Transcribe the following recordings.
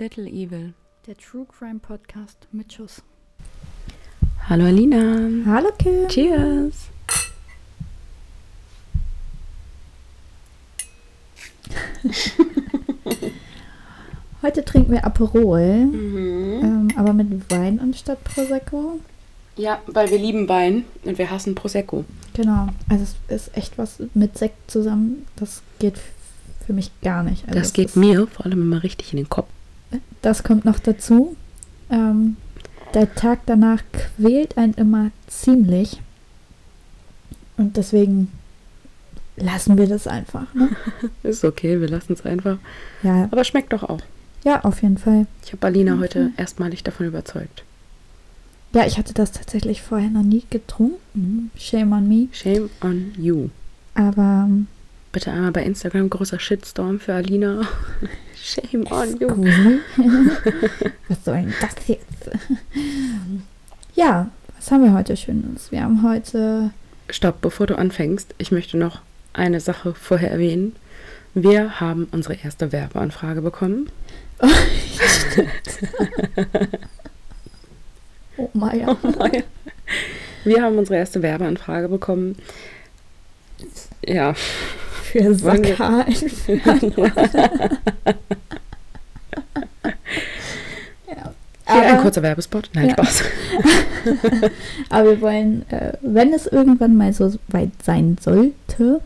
Little Evil. Der True Crime Podcast mit Schuss. Hallo Alina. Hallo Kim. Cheers. Heute trinken wir Aperol, Mhm. ähm, aber mit Wein anstatt Prosecco. Ja, weil wir lieben Wein und wir hassen Prosecco. Genau. Also es ist echt was mit Sekt zusammen. Das geht für mich gar nicht. Also Das geht mir vor allem immer richtig in den Kopf. Das kommt noch dazu. Ähm, der Tag danach quält einen immer ziemlich. Und deswegen lassen wir das einfach. Ne? Ist okay, wir lassen es einfach. Ja, Aber schmeckt doch auch. ja, auf jeden Fall. Ich habe Alina Mhm. heute erstmalig davon überzeugt. Ja, ich hatte das tatsächlich vorher noch nie getrunken. Shame on me. Shame on you. Aber ähm, Bitte einmal bei Instagram großer Shitstorm für Alina. Shame on you. Was soll denn das jetzt? ja, was haben wir heute Schönes? Wir haben heute. Stopp, bevor du anfängst, ich möchte noch eine Sache vorher erwähnen. Wir haben unsere erste Werbeanfrage bekommen. Oh Maja. Wir haben unsere erste Werbeanfrage bekommen. Ja, Für Wollen wir- Sakar. ja. ein kurzer Werbespot. Nein, Ja. Spaß. aber wir wollen, äh, wenn es irgendwann mal so weit sein sollte,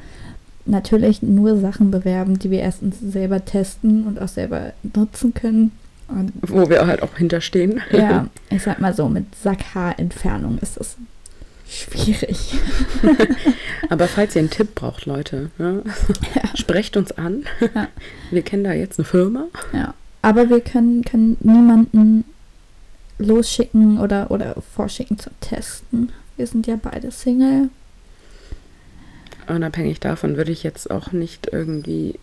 natürlich nur Sachen bewerben, die wir erstens selber testen und auch selber nutzen können. Und Wo wir halt auch hinterstehen. Ja, ich sag mal so, mit Sackhaarentfernung ist das schwierig. Aber falls ihr einen Tipp braucht, Leute, ja, sprecht uns an. Ja. Wir kennen da jetzt eine Firma. Ja. Aber wir können, können niemanden losschicken oder, oder vorschicken zum Testen. Wir sind ja beide Single. Unabhängig davon würde ich jetzt auch nicht irgendwie.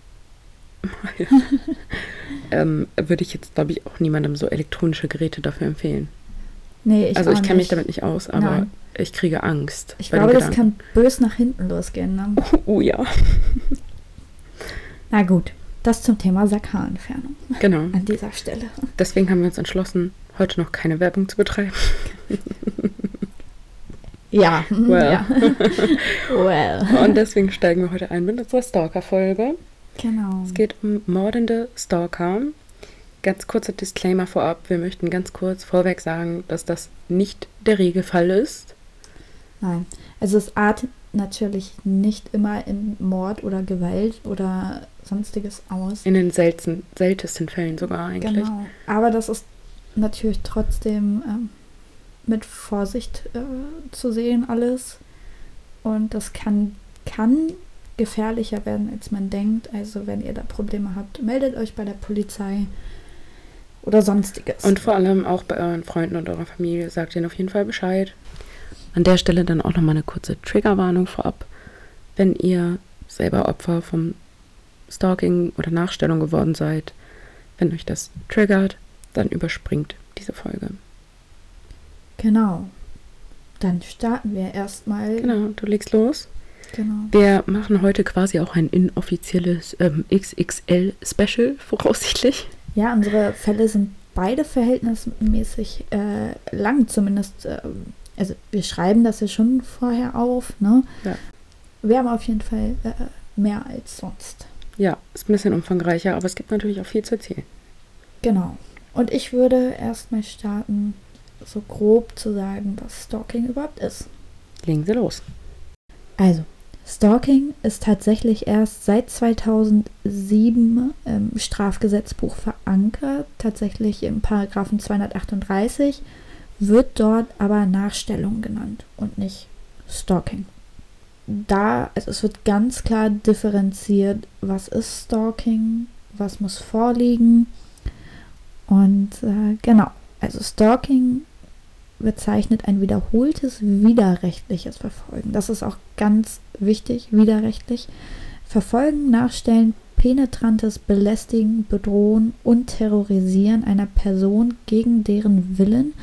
ähm, würde ich jetzt, glaube ich, auch niemandem so elektronische Geräte dafür empfehlen. Nee, ich also ich kenne mich damit nicht aus, aber Nein. Ich kriege Angst. Ich glaube, das kann bös nach hinten losgehen. Ne? Oh ja, Na gut, das zum Thema Sackhaarentfernung genau. an dieser Stelle. Deswegen haben wir uns entschlossen, heute noch keine Werbung zu betreiben. Ja. Well. ja. well. Und deswegen steigen wir heute ein mit unserer Stalker-Folge. Genau. Es geht um mordende Stalker. Ganz kurzer Disclaimer vorab. Wir möchten ganz kurz vorweg sagen, dass das nicht der Regelfall ist. Nein. Also es artet natürlich nicht immer in Mord oder Gewalt oder sonstiges aus. In den selten, seltensten Fällen sogar eigentlich. Genau. Aber das ist natürlich trotzdem ähm, mit Vorsicht äh, zu sehen alles. Und das kann, kann gefährlicher werden, als man denkt. Also wenn ihr da Probleme habt, meldet euch bei der Polizei oder sonstiges. Und vor allem auch bei euren Freunden und eurer Familie sagt ihnen auf jeden Fall Bescheid. An der Stelle dann auch nochmal eine kurze Triggerwarnung vorab. Wenn ihr selber Opfer vom Stalking oder Nachstellung geworden seid, wenn euch das triggert, dann überspringt diese Folge. genau. Dann starten wir erstmal. Genau, du legst los. genau. Wir machen heute quasi auch ein inoffizielles ähm, XXL-Special, voraussichtlich. Ja, unsere Fälle sind beide verhältnismäßig äh, lang, zumindest. Äh, also wir schreiben das ja schon vorher auf, ne? Ja. Wir haben auf jeden Fall äh, mehr als sonst. Ja, ist ein bisschen umfangreicher, aber es gibt natürlich auch viel zu erzählen. Genau. Und ich würde erstmal starten, so grob zu sagen, was Stalking überhaupt ist. Legen Sie los. Also, Stalking ist tatsächlich erst seit 2007 im Strafgesetzbuch verankert, tatsächlich im Paragraphen 238, wird dort aber Nachstellung genannt und nicht Stalking. Da, also es wird ganz klar differenziert, was ist Stalking, was muss vorliegen. Und äh, genau, also Stalking bezeichnet ein wiederholtes widerrechtliches Verfolgen. Das ist auch ganz wichtig, widerrechtlich. Verfolgen, nachstellen, penetrantes Belästigen, Bedrohen und Terrorisieren einer Person gegen deren Willen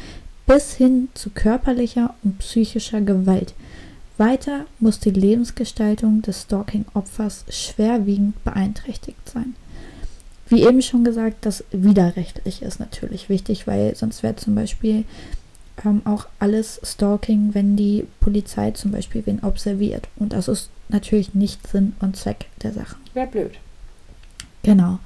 bis hin zu körperlicher und psychischer Gewalt. Weiter muss die Lebensgestaltung des Stalking-Opfers schwerwiegend beeinträchtigt sein. Wie eben schon gesagt, das Widerrechtliche ist natürlich wichtig, weil sonst wäre zum Beispiel ähm, auch alles Stalking, wenn die Polizei zum Beispiel wen observiert. Und das ist natürlich nicht Sinn und Zweck der Sache. Wäre blöd. Genau.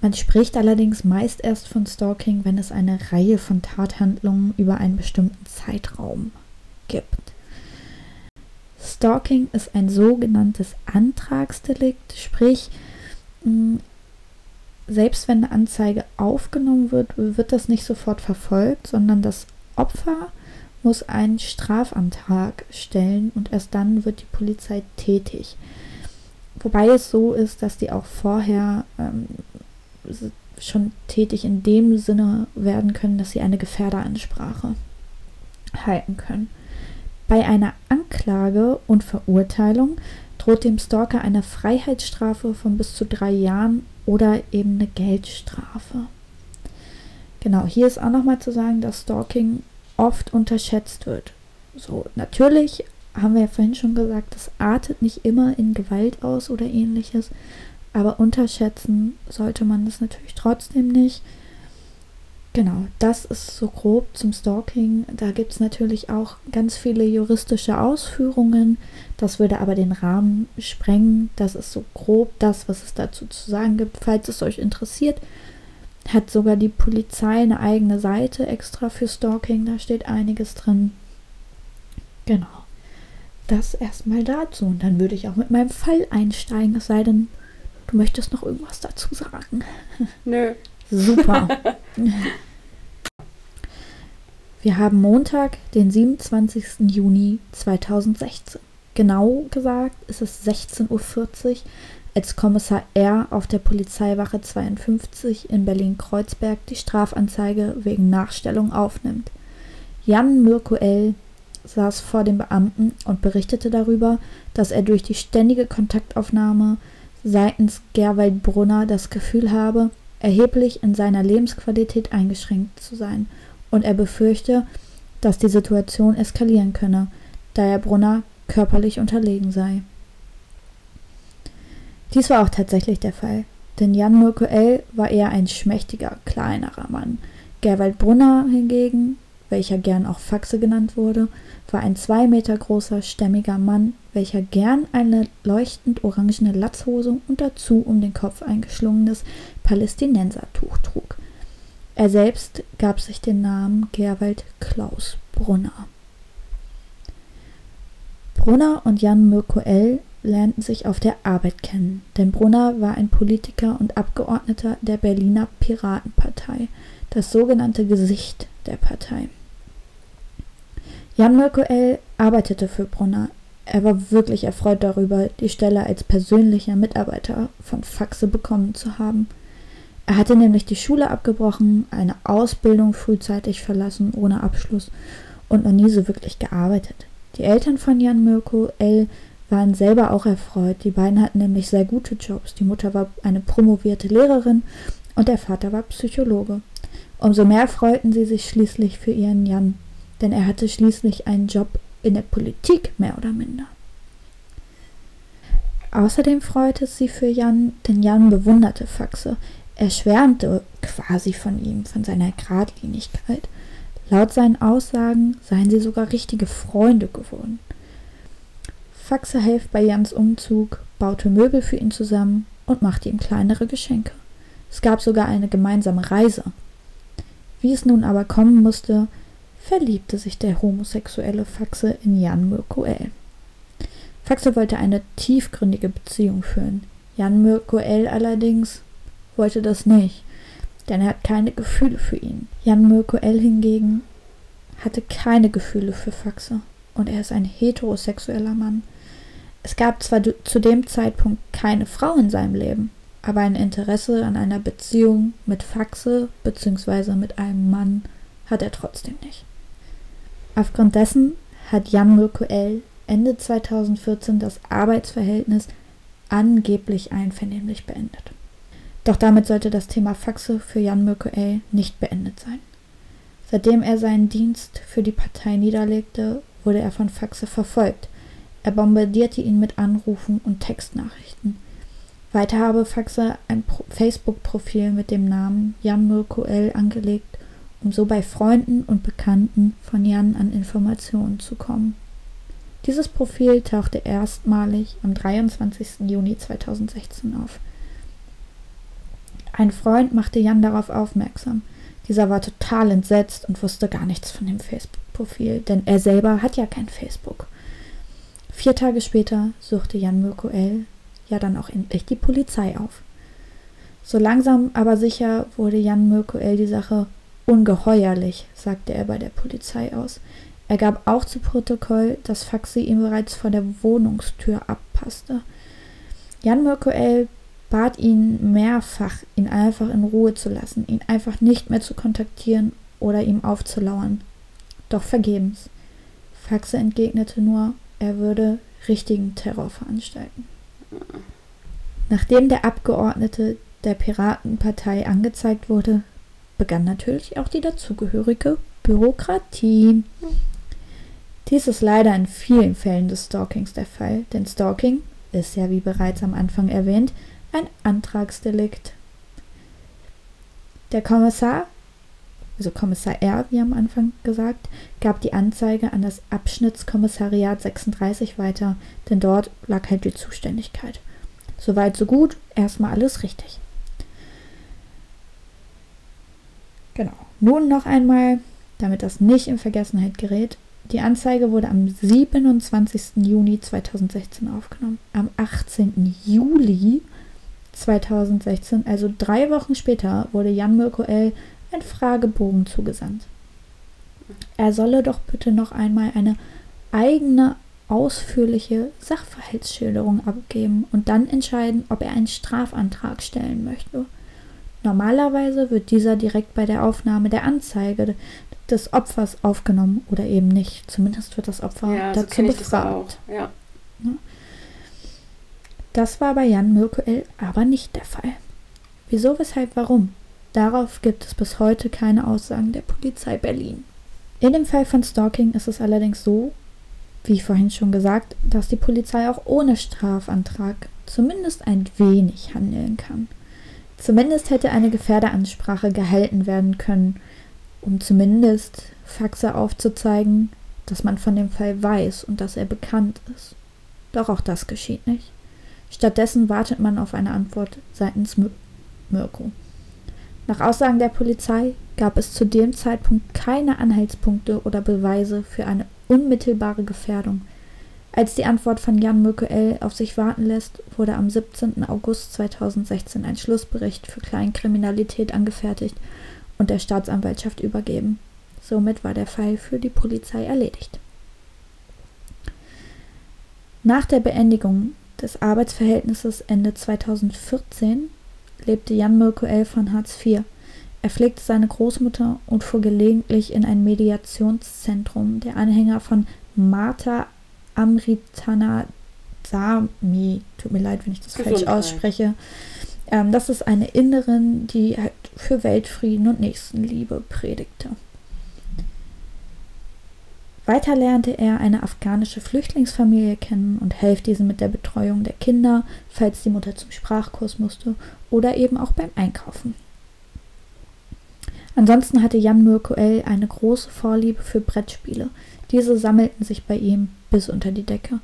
Man spricht allerdings meist erst von Stalking, wenn es eine Reihe von Tathandlungen über einen bestimmten Zeitraum gibt. Stalking ist ein sogenanntes Antragsdelikt, sprich, selbst wenn eine Anzeige aufgenommen wird, wird das nicht sofort verfolgt, sondern das Opfer muss einen Strafantrag stellen und erst dann wird die Polizei tätig. Wobei es so ist, dass die auch vorher ähm, schon tätig in dem Sinne werden können, dass sie eine Gefährderansprache halten können. Bei einer Anklage und Verurteilung droht dem Stalker eine Freiheitsstrafe von bis zu drei Jahren oder eben eine Geldstrafe. Genau, hier ist auch nochmal zu sagen, dass Stalking oft unterschätzt wird. So, natürlich haben wir ja vorhin schon gesagt, das artet nicht immer in Gewalt aus oder ähnliches, aber unterschätzen sollte man das natürlich trotzdem nicht. Genau, das ist so grob zum Stalking. Da gibt es natürlich auch ganz viele juristische Ausführungen. Das würde aber den Rahmen sprengen. Das ist so grob das, was es dazu zu sagen gibt. Falls es euch interessiert, hat sogar die Polizei eine eigene Seite extra für Stalking. Da steht einiges drin. Genau. Das erstmal dazu. Und dann würde ich auch mit meinem Fall einsteigen, es sei denn, du möchtest noch irgendwas dazu sagen. Nö. Super. Wir haben Montag, den 27. Juni 2016. Genau gesagt ist es 16.40 Uhr, als Kommissar R. auf der Polizeiwache 52 in Berlin-Kreuzberg die Strafanzeige wegen Nachstellung aufnimmt. Jan Mirko L. saß vor dem Beamten und berichtete darüber, dass er durch die ständige Kontaktaufnahme seitens Gerwald Brunner das Gefühl habe, erheblich in seiner Lebensqualität eingeschränkt zu sein und er befürchte, dass die Situation eskalieren könne, da er Brunner körperlich unterlegen sei. Dies war auch tatsächlich der Fall, denn Jan Mirko L. war eher ein schmächtiger, kleinerer Mann. Gerwald Brunner hingegen, welcher gern auch Faxe genannt wurde, war ein zwei Meter großer, stämmiger Mann, welcher gern eine leuchtend orangene Latzhose und dazu um den Kopf eingeschlungenes Palästinensertuch trug. Er selbst gab sich den Namen Gerwald Klaus Brunner. Brunner und Jan Mirko L. lernten sich auf der Arbeit kennen, denn Brunner war ein Politiker und Abgeordneter der Berliner Piratenpartei, das sogenannte Gesicht der Partei. Jan Mirko L. arbeitete für Brunner. Er war wirklich erfreut darüber, die Stelle als persönlicher Mitarbeiter von Faxe bekommen zu haben. Er hatte nämlich die Schule abgebrochen, eine Ausbildung frühzeitig verlassen ohne Abschluss und noch nie so wirklich gearbeitet. Die Eltern von Jan Mirko L. waren selber auch erfreut. Die beiden hatten nämlich sehr gute Jobs. Die Mutter war eine promovierte Lehrerin und der Vater war Psychologe. Umso mehr freuten sie sich schließlich für ihren Jan, denn er hatte schließlich einen Job in der Politik, mehr oder minder. Außerdem freute es sie für Jan, denn Jan bewunderte Faxe. Er schwärmte quasi von ihm, von seiner Gradlinigkeit. Laut seinen Aussagen seien sie sogar richtige Freunde geworden. Faxe half bei Jans Umzug, baute Möbel für ihn zusammen und machte ihm kleinere Geschenke. Es gab sogar eine gemeinsame Reise. Wie es nun aber kommen musste, verliebte sich der homosexuelle Faxe in Jan Mirko L. Faxe wollte eine tiefgründige Beziehung führen. Jan Mirko L. allerdings wollte das nicht, denn er hat keine Gefühle für ihn. Jan Mirko L. hingegen hatte keine Gefühle für Faxe und er ist ein heterosexueller Mann. Es gab zwar zu dem Zeitpunkt keine Frau in seinem Leben, aber ein Interesse an einer Beziehung mit Faxe bzw. mit einem Mann hat er trotzdem nicht. Aufgrund dessen hat Jan Mirko L. Ende 2014 das Arbeitsverhältnis angeblich einvernehmlich beendet. Doch damit sollte das Thema Faxe für Jan Mirko L. nicht beendet sein. Seitdem er seinen Dienst für die Partei niederlegte, wurde er von Faxe verfolgt. Er bombardierte ihn mit Anrufen und Textnachrichten. Weiter habe Faxe ein Facebook-Profil mit dem Namen Jan Mirko L. angelegt, um so bei Freunden und Bekannten von Jan an Informationen zu kommen. Dieses Profil tauchte erstmalig am 23. Juni 2016 auf. Ein Freund machte Jan darauf aufmerksam. Dieser war total entsetzt und wusste gar nichts von dem Facebook-Profil, denn er selber hat ja kein Facebook. Vier Tage später suchte Jan Mirko L. ja dann auch endlich die Polizei auf. So langsam aber sicher wurde Jan Mirko L. die Sache ungeheuerlich, sagte er bei der Polizei aus. Er gab auch zu Protokoll, dass Faxi ihm bereits vor der Wohnungstür abpasste. Jan Mirko L. bat ihn mehrfach, ihn einfach in Ruhe zu lassen, ihn einfach nicht mehr zu kontaktieren oder ihm aufzulauern. Doch vergebens. Faxe entgegnete nur, er würde richtigen Terror veranstalten. Nachdem der Abgeordnete der Piratenpartei angezeigt wurde, begann natürlich auch die dazugehörige Bürokratie. Dies ist leider in vielen Fällen des Stalkings der Fall, denn Stalking ist ja, wie bereits am Anfang erwähnt, ein Antragsdelikt. Der Kommissar, also Kommissar R, wie am Anfang gesagt, gab die Anzeige an das Abschnittskommissariat 36 weiter, denn dort lag halt die Zuständigkeit. Soweit, so gut, erstmal alles richtig. Genau. Nun noch einmal, damit das nicht in Vergessenheit gerät, die Anzeige wurde am 27. Juni 2016 aufgenommen. Am 18. Juli 2016, also drei Wochen später, wurde Jan Mirko L. ein Fragebogen zugesandt. Er solle doch bitte noch einmal eine eigene ausführliche Sachverhaltsschilderung abgeben und dann entscheiden, ob er einen Strafantrag stellen möchte. Normalerweise wird dieser direkt bei der Aufnahme der Anzeige des Opfers aufgenommen oder eben nicht. Zumindest wird das Opfer ja, dazu so befragt. Das, ja. das war bei Jan Mirkoel aber nicht der Fall. Wieso, weshalb, warum? Darauf gibt es bis heute keine Aussagen der Polizei Berlin. In dem Fall von Stalking ist es allerdings so, wie vorhin schon gesagt, dass die Polizei auch ohne Strafantrag zumindest ein wenig handeln kann. Zumindest hätte eine Gefährderansprache gehalten werden können um zumindest Faxe aufzuzeigen, dass man von dem Fall weiß und dass er bekannt ist. Doch auch das geschieht nicht. Stattdessen wartet man auf eine Antwort seitens Mirko. Nach Aussagen der Polizei gab es zu dem Zeitpunkt keine Anhaltspunkte oder Beweise für eine unmittelbare Gefährdung. Als die Antwort von Jan Mirko L. auf sich warten lässt, wurde am 17. August 2016 ein Schlussbericht für Kleinkriminalität angefertigt und der Staatsanwaltschaft übergeben. Somit war der Fall für die Polizei erledigt. Nach der Beendigung des Arbeitsverhältnisses Ende 2014 lebte Jan Mirko L. von Hartz IV. Er pflegte seine Großmutter und fuhr gelegentlich in ein Mediationszentrum der Anhänger von Martha Amritana Sami. Tut mir leid, wenn ich das Gesundheit. falsch ausspreche. Ähm, das ist eine Innerin, die halt für Weltfrieden und Nächstenliebe predigte. Weiter lernte er eine afghanische Flüchtlingsfamilie kennen und half diesen mit der Betreuung der Kinder, falls die Mutter zum Sprachkurs musste oder eben auch beim Einkaufen. Ansonsten hatte Jan Mirkoel eine große Vorliebe für Brettspiele. Diese sammelten sich bei ihm bis unter die Decke.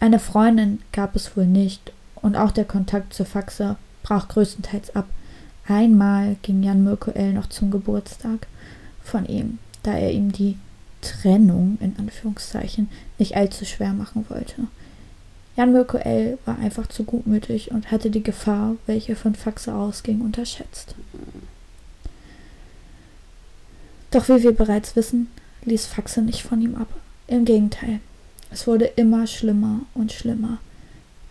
Eine Freundin gab es wohl nicht und auch der Kontakt zur Faxe brach größtenteils ab. Einmal ging Jan Mirkoel noch zum Geburtstag von ihm, da er ihm die Trennung in Anführungszeichen nicht allzu schwer machen wollte. Jan Mirkoel war einfach zu gutmütig und hatte die Gefahr, welche von Faxe ausging, unterschätzt. Doch wie wir bereits wissen, ließ Faxe nicht von ihm ab. Im Gegenteil, es wurde immer schlimmer und schlimmer.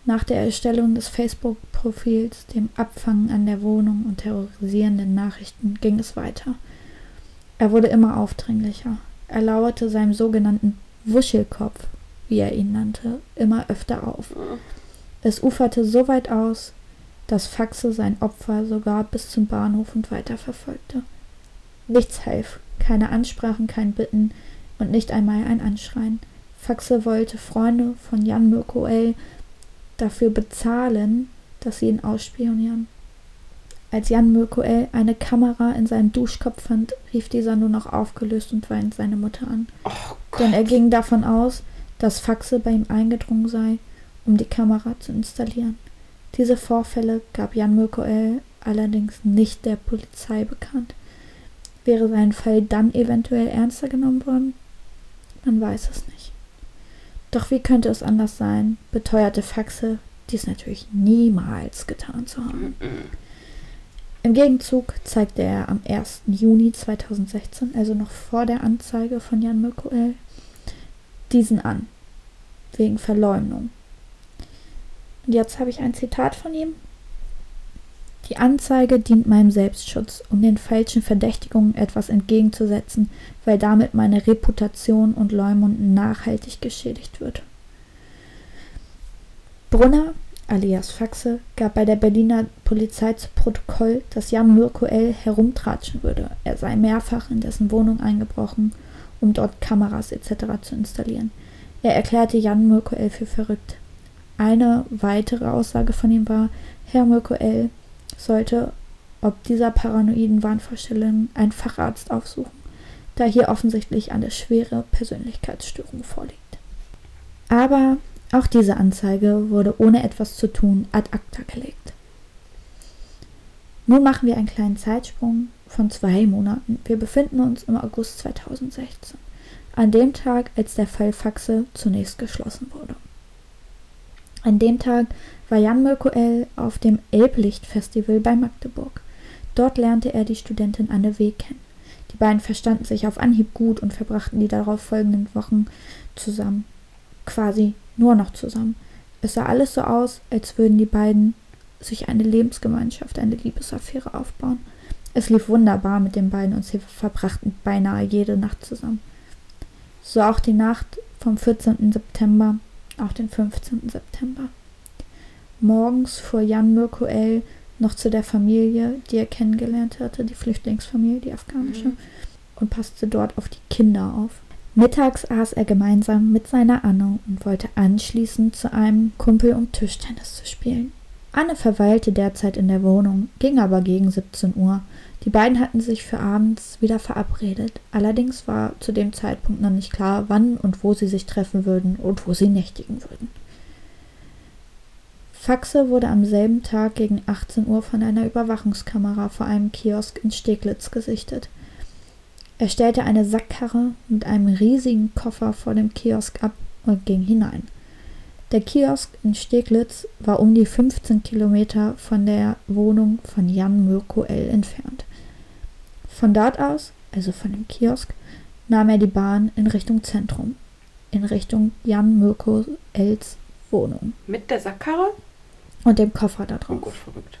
Nach der Erstellung des Facebook-Profils, dem Abfangen an der Wohnung und terrorisierenden Nachrichten ging es weiter. Er wurde immer aufdringlicher. Er lauerte seinem sogenannten Wuschelkopf, wie er ihn nannte, immer öfter auf. Es uferte so weit aus, dass Faxe sein Opfer sogar bis zum Bahnhof und weiter verfolgte. Nichts half, keine Ansprachen, kein Bitten und nicht einmal ein Anschreien. Faxe wollte Freunde von Jan Mirko L dafür bezahlen, dass sie ihn ausspionieren. Als Jan Mirkoel eine Kamera in seinem Duschkopf fand, rief dieser nur noch aufgelöst und weint seine Mutter an. Oh Denn er ging davon aus, dass Faxe bei ihm eingedrungen sei, um die Kamera zu installieren. Diese Vorfälle gab Jan Mirkoel allerdings nicht der Polizei bekannt. Wäre sein Fall dann eventuell ernster genommen worden? Man weiß es nicht. Doch wie könnte es anders sein, beteuerte Faxe, dies natürlich niemals getan zu haben. Im Gegenzug zeigte er am 1. Juni 2016, also noch vor der Anzeige von Jan Mirkoel, diesen an, wegen Verleumdung. Und jetzt habe ich ein Zitat von ihm. Die Anzeige dient meinem Selbstschutz, um den falschen Verdächtigungen etwas entgegenzusetzen, weil damit meine Reputation und Leumund nachhaltig geschädigt wird. Brunner, alias Faxe, gab bei der Berliner Polizei zu Protokoll, dass Jan Mirkoel herumtratschen würde. Er sei mehrfach in dessen Wohnung eingebrochen, um dort Kameras etc. zu installieren. Er erklärte Jan Mirkoel für verrückt. Eine weitere Aussage von ihm war, Herr Mirkoel sollte ob dieser paranoiden Wahnvorstellungen einen Facharzt aufsuchen, da hier offensichtlich eine schwere Persönlichkeitsstörung vorliegt. Aber auch diese Anzeige wurde ohne etwas zu tun ad acta gelegt. Nun machen wir einen kleinen Zeitsprung von zwei Monaten. Wir befinden uns im August 2016, an dem Tag, als der Fall Faxe zunächst geschlossen wurde. An dem Tag war Jan Mirkoel auf dem Elblicht-Festival bei Magdeburg. Dort lernte er die Studentin Anne W. kennen. Die beiden verstanden sich auf Anhieb gut und verbrachten die darauf folgenden Wochen zusammen. Quasi nur noch zusammen. Es sah alles so aus, als würden die beiden sich eine Lebensgemeinschaft, eine Liebesaffäre aufbauen. Es lief wunderbar mit den beiden und sie verbrachten beinahe jede Nacht zusammen. So auch die Nacht vom 14. September auch den 15. September. Morgens fuhr Jan Mirkoel noch zu der Familie, die er kennengelernt hatte, die Flüchtlingsfamilie, die afghanische, mhm. und passte dort auf die Kinder auf. Mittags aß er gemeinsam mit seiner Anne und wollte anschließend zu einem Kumpel, um Tischtennis zu spielen. Anne verweilte derzeit in der Wohnung, ging aber gegen 17 Uhr. Die beiden hatten sich für abends wieder verabredet. Allerdings war zu dem Zeitpunkt noch nicht klar, wann und wo sie sich treffen würden und wo sie nächtigen würden. Faxe wurde am selben Tag gegen 18 Uhr von einer Überwachungskamera vor einem Kiosk in Steglitz gesichtet. Er stellte eine Sackkarre mit einem riesigen Koffer vor dem Kiosk ab und ging hinein. Der Kiosk in Steglitz war um die 15 Kilometer von der Wohnung von Jan Mirko L. entfernt. Von dort aus, also von dem Kiosk, nahm er die Bahn in Richtung Zentrum, in Richtung Jan Mirko Els Wohnung. Mit der Sackkarre? Und dem Koffer da drauf. Oh Gott, verrückt.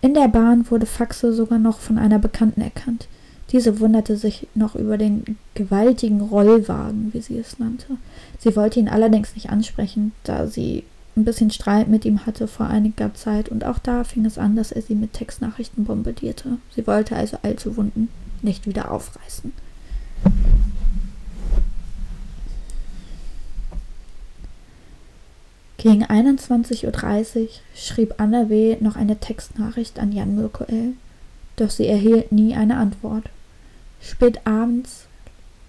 In der Bahn wurde Faxe sogar noch von einer Bekannten erkannt. Diese wunderte sich noch über den gewaltigen Rollwagen, wie sie es nannte. Sie wollte ihn allerdings nicht ansprechen, da sie ein bisschen Streit mit ihm hatte vor einiger Zeit und auch da fing es an, dass er sie mit Textnachrichten bombardierte. Sie wollte also allzu Wunden nicht wieder aufreißen. Gegen 21.30 Uhr schrieb Anna W. noch eine Textnachricht an Jan Mirkoel, doch sie erhielt nie eine Antwort. Spät abends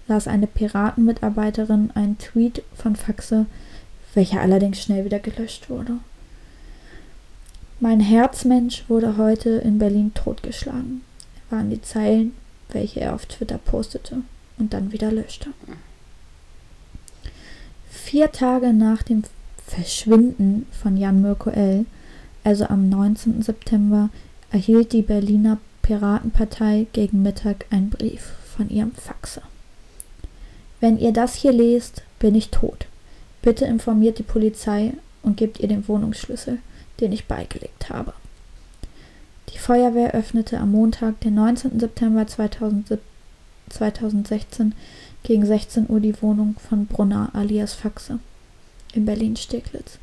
las eine Piratenmitarbeiterin einen Tweet von Faxe, welcher allerdings schnell wieder gelöscht wurde. Mein Herzmensch wurde heute in Berlin totgeschlagen, waren die Zeilen, welche er auf Twitter postete und dann wieder löschte. Vier Tage nach dem Verschwinden von Jan Mirko L., also am 19. September, erhielt die Berliner Piratenpartei gegen Mittag einen Brief von ihrem Faxe. Wenn ihr das hier lest, bin ich tot. Bitte informiert die Polizei und gebt ihr den Wohnungsschlüssel, den ich beigelegt habe. Die Feuerwehr öffnete am Montag, den 19. September 2016 gegen 16 Uhr die Wohnung von Brunner alias Faxe in Berlin-Steglitz.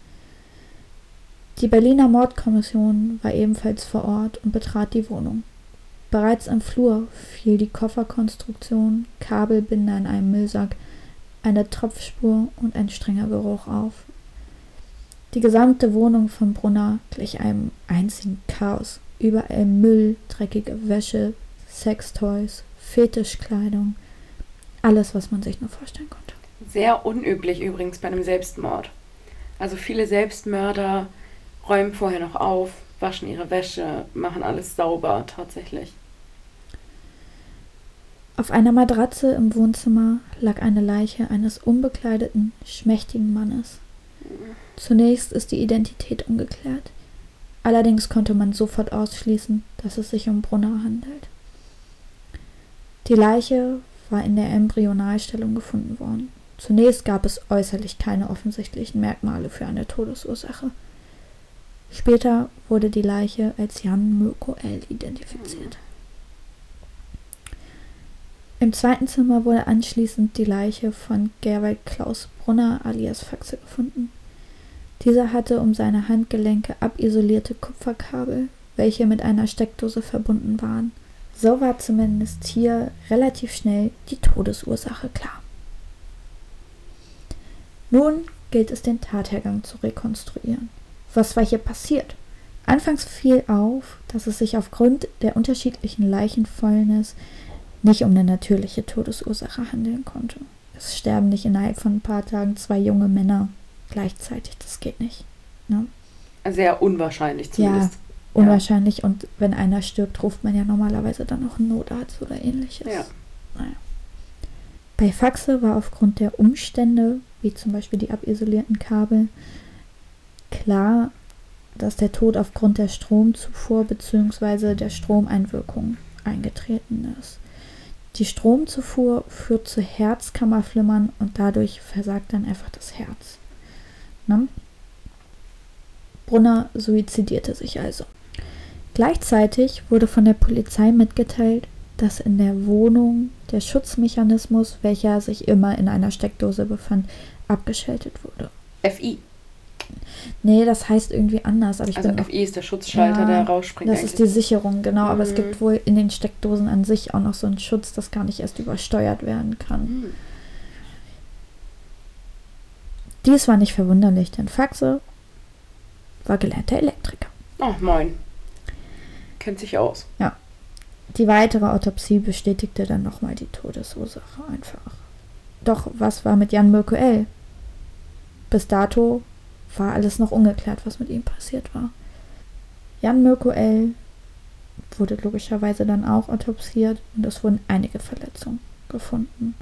Die Berliner Mordkommission war ebenfalls vor Ort und betrat die Wohnung. Bereits im Flur fiel die Kofferkonstruktion, Kabelbinder in einem Müllsack, eine Tropfspur und ein strenger Geruch auf. Die gesamte Wohnung von Brunner glich einem einzigen Chaos. Überall Müll, dreckige Wäsche, Sextoys, Fetischkleidung, alles, was man sich nur vorstellen konnte. Sehr unüblich übrigens bei einem Selbstmord. Also viele Selbstmörder räumen vorher noch auf, waschen ihre Wäsche, machen alles sauber tatsächlich. Auf einer Matratze im Wohnzimmer lag eine Leiche eines unbekleideten, schmächtigen Mannes. Zunächst ist die Identität ungeklärt. Allerdings konnte man sofort ausschließen, dass es sich um Brunner handelt. Die Leiche war in der Embryonalstellung gefunden worden. Zunächst gab es äußerlich keine offensichtlichen Merkmale für eine Todesursache. Später wurde die Leiche als Jan Mirko L. identifiziert. Im zweiten Zimmer wurde anschließend die Leiche von Gerwald Klaus Brunner alias Faxe gefunden. Dieser hatte um seine Handgelenke abisolierte Kupferkabel, welche mit einer Steckdose verbunden waren. So war zumindest hier relativ schnell die Todesursache klar. Nun gilt es, den Tathergang zu rekonstruieren. Was war hier passiert? Anfangs fiel auf, dass es sich aufgrund der unterschiedlichen Leichenfäulnis nicht um eine natürliche Todesursache handeln konnte. Es sterben nicht innerhalb von ein paar Tagen zwei junge Männer gleichzeitig. Das geht nicht. Ne? Sehr unwahrscheinlich zumindest. Ja, unwahrscheinlich. Ja. Und wenn einer stirbt, ruft man ja normalerweise dann noch einen Notarzt oder ähnliches. Ja. Naja. Bei Faxe war aufgrund der Umstände, wie zum Beispiel die abisolierten Kabel, klar, dass der Tod aufgrund der Stromzufuhr bzw. der Stromeinwirkung eingetreten ist. Die Stromzufuhr führt zu Herzkammerflimmern und dadurch versagt dann einfach das Herz. Ne? Brunner suizidierte sich also. Gleichzeitig wurde von der Polizei mitgeteilt, dass in der Wohnung der Schutzmechanismus, welcher sich immer in einer Steckdose befand, abgeschaltet wurde. FI. Nee, das heißt irgendwie anders. Aber ich also bin FI ist der Schutzschalter, ja, der rausspringt. Das eigentlich. ist die Sicherung, genau. Mhm. Aber es gibt mhm. wohl in den Steckdosen an sich auch noch so einen Schutz, das gar nicht erst übersteuert werden kann. Mhm. Dies war nicht verwunderlich, denn Faxe war gelernter Elektriker. Oh, moin. Kennt sich aus. Ja. Die weitere Autopsie bestätigte dann nochmal die Todesursache einfach. Doch was war mit Jan Mirko L? Bis dato war alles noch ungeklärt, was mit ihm passiert war. Jan Mirko L. wurde logischerweise dann auch autopsiert und es wurden einige Verletzungen gefunden.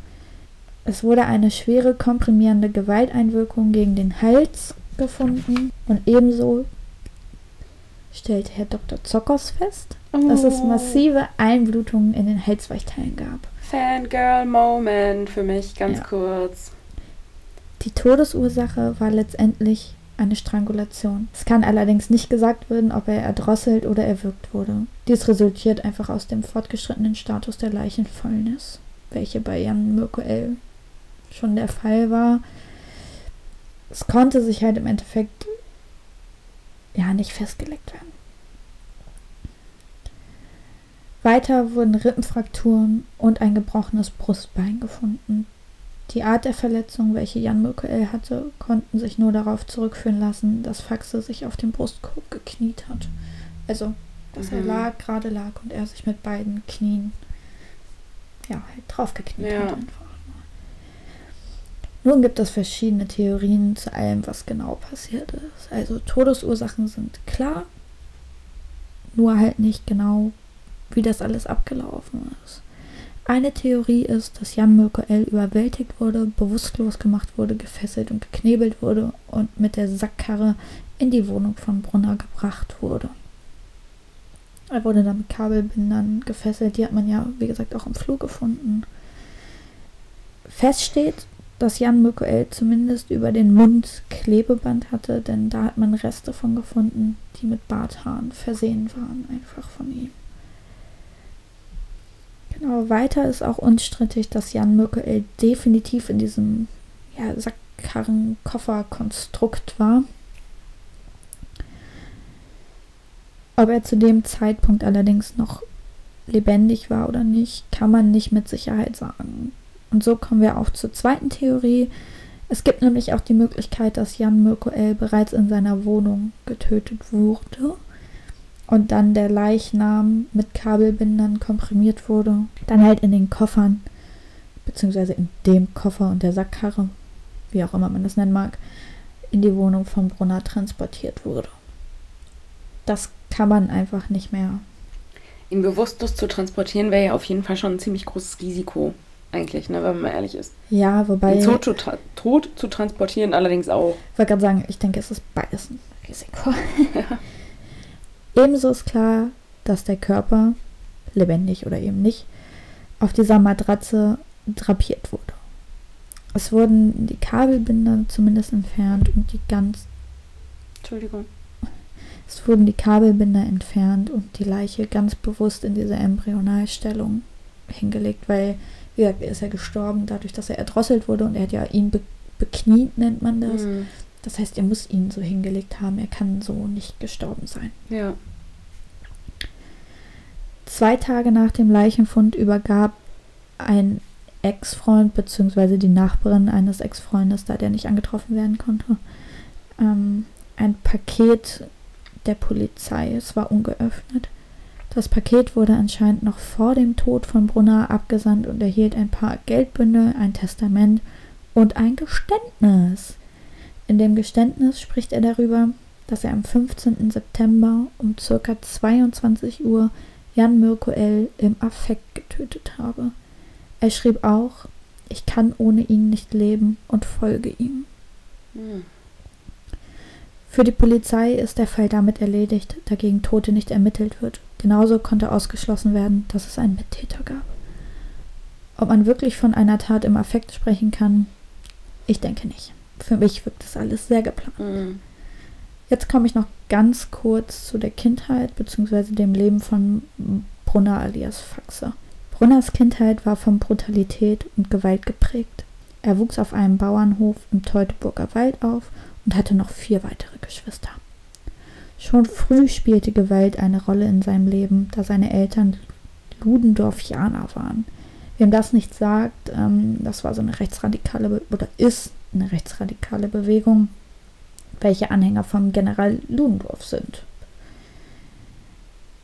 Es wurde eine schwere komprimierende Gewalteinwirkung gegen den Hals gefunden und ebenso stellte Herr Dr. Zockers fest, oh. dass es oh. massive Einblutungen in den Halsweichteilen gab. Fangirl-Moment für mich, ganz ja. kurz. Die Todesursache war letztendlich eine Strangulation. Es kann allerdings nicht gesagt werden, ob er erdrosselt oder erwürgt wurde. Dies resultiert einfach aus dem fortgeschrittenen Status der Leichenfäulnis, welche bei Jan Mirko L. schon der Fall war. Es konnte sich halt im Endeffekt ja nicht festgelegt werden. Weiter wurden Rippenfrakturen und ein gebrochenes Brustbein gefunden. Die Art der Verletzung, welche Jan Michael hatte, konnten sich nur darauf zurückführen lassen, dass Faxe sich auf den Brustkorb gekniet hat. Also, dass mhm. er lag, gerade lag und er sich mit beiden Knien ja, halt draufgekniet ja. hat einfach. Nun gibt es verschiedene Theorien zu allem, was genau passiert ist. Also Todesursachen sind klar, nur halt nicht genau, wie das alles abgelaufen ist. Eine Theorie ist, dass Jan Mirko überwältigt wurde, bewusstlos gemacht wurde, gefesselt und geknebelt wurde und mit der Sackkarre in die Wohnung von Brunner gebracht wurde. Er wurde dann mit Kabelbindern gefesselt, die hat man ja, wie gesagt, auch im Flug gefunden. Fest steht, dass Jan Mirko zumindest über den Mund Klebeband hatte, denn da hat man Reste von gefunden, die mit Barthaaren versehen waren, einfach von ihm. Genau, weiter ist auch unstrittig, dass Jan Mirkel definitiv in diesem ja, Sackkarren-Koffer-Konstrukt war. Ob er zu dem Zeitpunkt allerdings noch lebendig war oder nicht, kann man nicht mit Sicherheit sagen. Und so kommen wir auch zur zweiten Theorie. Es gibt nämlich auch die Möglichkeit, dass Jan Mirko L. bereits in seiner Wohnung getötet wurde und dann der Leichnam mit Kabelbindern komprimiert wurde, dann halt in den Koffern, beziehungsweise in dem Koffer und der Sackkarre, wie auch immer man das nennen mag, in die Wohnung von Brunner transportiert wurde. Das kann man einfach nicht mehr. Ihn bewusstlos zu transportieren wäre ja auf jeden Fall schon ein ziemlich großes Risiko eigentlich, ne, wenn man mal ehrlich ist. Ja, wobei. Tod, zu tra- Tod zu transportieren allerdings auch. Ich wollte gerade sagen, ich denke, es ist beides ein Risiko. Ebenso ist klar, dass der Körper, lebendig oder eben nicht, auf dieser Matratze drapiert wurde. Es wurden die Kabelbinder zumindest entfernt und die ganz, Entschuldigung. es wurden die Kabelbinder entfernt und die Leiche ganz bewusst in diese Embryonalstellung hingelegt, weil, wie gesagt, er ist ja gestorben dadurch, dass er erdrosselt wurde und er hat ja ihn be bekniet, nennt man das. Mhm. Das heißt, er muss ihn so hingelegt haben. Er kann so nicht gestorben sein. Ja. Zwei Tage nach dem Leichenfund übergab ein Ex-Freund bzw. die Nachbarin eines Ex-Freundes, da der nicht angetroffen werden konnte, ähm, ein Paket der Polizei. Es war ungeöffnet. Das Paket wurde anscheinend noch vor dem Tod von Brunner abgesandt und erhielt ein paar Geldbündel, ein Testament und ein Geständnis. In dem Geständnis spricht er darüber, dass er am 15. September um ca. 22 Uhr Jan Mirko L. im Affekt getötet habe. Er schrieb auch, ich kann ohne ihn nicht leben und folge ihm. Mhm. Für die Polizei ist der Fall damit erledigt, da gegen Tote nicht ermittelt wird. Genauso konnte ausgeschlossen werden, dass es einen Mittäter gab. Ob man wirklich von einer Tat im Affekt sprechen kann, ich denke nicht. Für mich wirkt das alles sehr geplant. Mhm. Jetzt komme ich noch ganz kurz zu der Kindheit bzw. dem Leben von Brunner alias Faxe. Brunners Kindheit war von Brutalität und Gewalt geprägt. Er wuchs auf einem Bauernhof im Teutoburger Wald auf und hatte noch vier weitere Geschwister. Schon früh spielte Gewalt eine Rolle in seinem Leben, da seine Eltern Ludendorffianer waren. Wem das nicht sagt, ähm, das war so eine rechtsradikale Be oder ist eine rechtsradikale Bewegung, welche Anhänger vom General Ludendorff sind.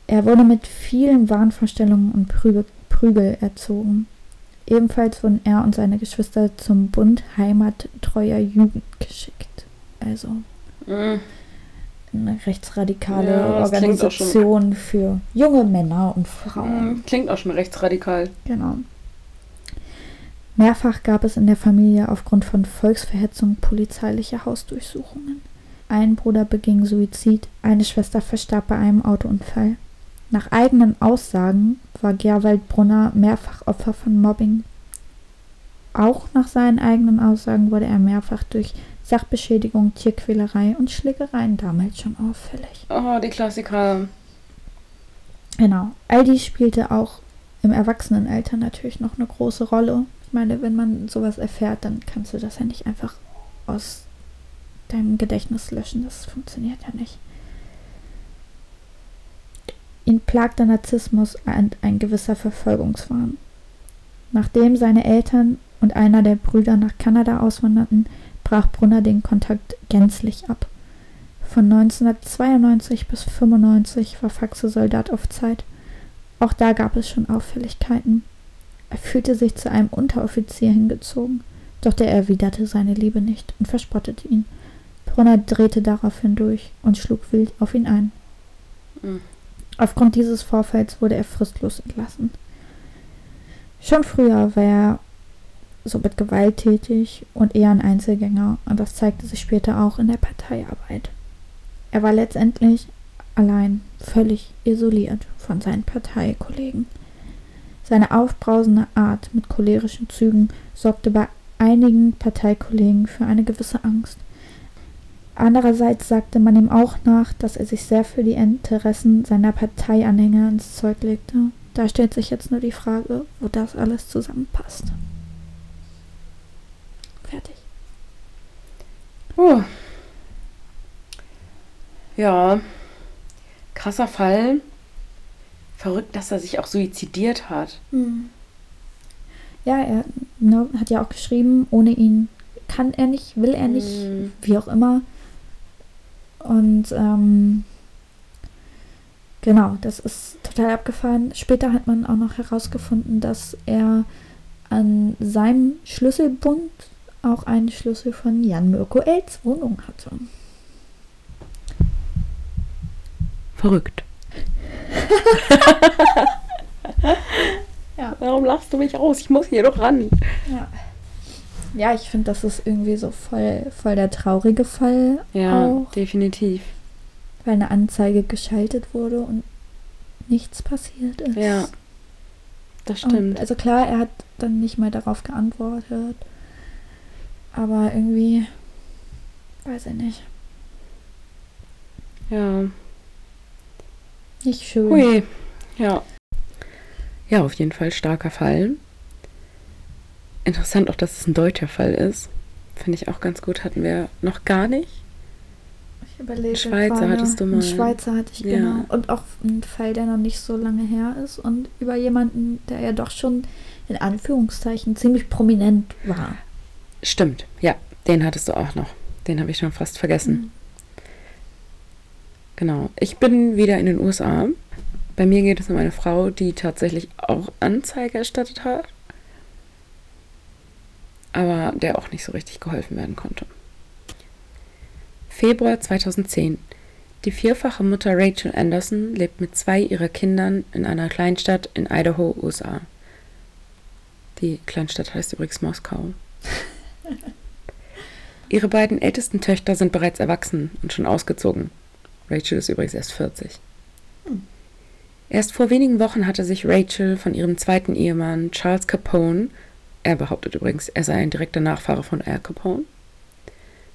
Er wurde mit vielen Wahnvorstellungen und Prügel, Prügel erzogen. Ebenfalls wurden er und seine Geschwister zum Bund Heimattreuer Jugend geschickt. Also Mhm. eine rechtsradikale Ja, Organisation für junge Männer und Frauen. Mhm. Klingt auch schon rechtsradikal. Genau. Mehrfach gab es in der Familie aufgrund von Volksverhetzung polizeiliche Hausdurchsuchungen. Ein Bruder beging Suizid, eine Schwester verstarb bei einem Autounfall. Nach eigenen Aussagen war Gerwald Brunner mehrfach Opfer von Mobbing. Auch nach seinen eigenen Aussagen wurde er mehrfach durch Sachbeschädigung, Tierquälerei und Schlägereien damals schon auffällig. Oh, die Klassiker. Genau. All dies spielte auch im Erwachsenenalter natürlich noch eine große Rolle. Meine, wenn man sowas erfährt, dann kannst du das ja nicht einfach aus deinem Gedächtnis löschen. Das funktioniert ja nicht. Ihn plagte Narzissmus und ein gewisser Verfolgungswahn. Nachdem seine Eltern und einer der Brüder nach Kanada auswanderten, brach Brunner den Kontakt gänzlich ab. Von 1992 bis 95 war Faxe Soldat auf Zeit. Auch da gab es schon Auffälligkeiten. Er fühlte sich zu einem Unteroffizier hingezogen, doch der erwiderte seine Liebe nicht und verspottete ihn. Brunner drehte daraufhin durch und schlug wild auf ihn ein. Mhm. Aufgrund dieses Vorfalls wurde er fristlos entlassen. Schon früher war er somit gewalttätig und eher ein Einzelgänger und das zeigte sich später auch in der Parteiarbeit. Er war letztendlich allein, völlig isoliert von seinen Parteikollegen. Seine aufbrausende Art mit cholerischen Zügen sorgte bei einigen Parteikollegen für eine gewisse Angst. Andererseits sagte man ihm auch nach, dass er sich sehr für die Interessen seiner Parteianhänger ins Zeug legte. Da stellt sich jetzt nur die Frage, wo das alles zusammenpasst. Fertig. Oh. Ja. Krasser Fall. Verrückt, dass er sich auch suizidiert hat. Ja, er ne, hat ja auch geschrieben, ohne ihn kann er nicht, will er nicht, Mhm. wie auch immer. Und ähm, genau, das ist total abgefahren. Später hat man auch noch herausgefunden, dass er an seinem Schlüsselbund auch einen Schlüssel von Jan Mirko Els Wohnung hatte. Verrückt. Ja. Warum lachst du mich aus? Ich muss hier doch ran. Ja. Ja, ich finde, das ist irgendwie so voll, voll der traurige Fall Ja, auch, definitiv. weil eine Anzeige geschaltet wurde und nichts passiert ist. Ja, das Und, stimmt. also klar, er hat dann nicht mehr darauf geantwortet, aber irgendwie, weiß ich nicht, Ja. Nicht schön. Hui. Ja. Ja, auf jeden Fall starker Fall. Interessant auch, dass es ein deutscher Fall ist. Finde ich auch ganz gut. Hatten wir noch gar nicht. Ich überlege Schweizer gerade. hattest du mal. Einen Schweizer hatte ich, Ja. genau. Und auch ein Fall, der noch nicht so lange her ist und über jemanden, der ja doch schon in Anführungszeichen ziemlich prominent war. Stimmt. Ja, den hattest du auch noch. Den habe ich schon fast vergessen. Genau. Ich bin wieder in den USA. Bei mir geht es um eine Frau, die tatsächlich auch Anzeige erstattet hat, aber der auch nicht so richtig geholfen werden konnte. Februar 2010. Die vierfache Mutter Rachel Anderson lebt mit zwei ihrer Kindern in einer Kleinstadt in Idaho, USA. Die Kleinstadt heißt übrigens Moskau. Ihre beiden ältesten Töchter sind bereits erwachsen und schon ausgezogen. Rachel ist übrigens erst 40. Erst vor wenigen Wochen hatte sich Rachel von ihrem zweiten Ehemann Charles Capone, er behauptet übrigens, er sei ein direkter Nachfahre von Al Capone,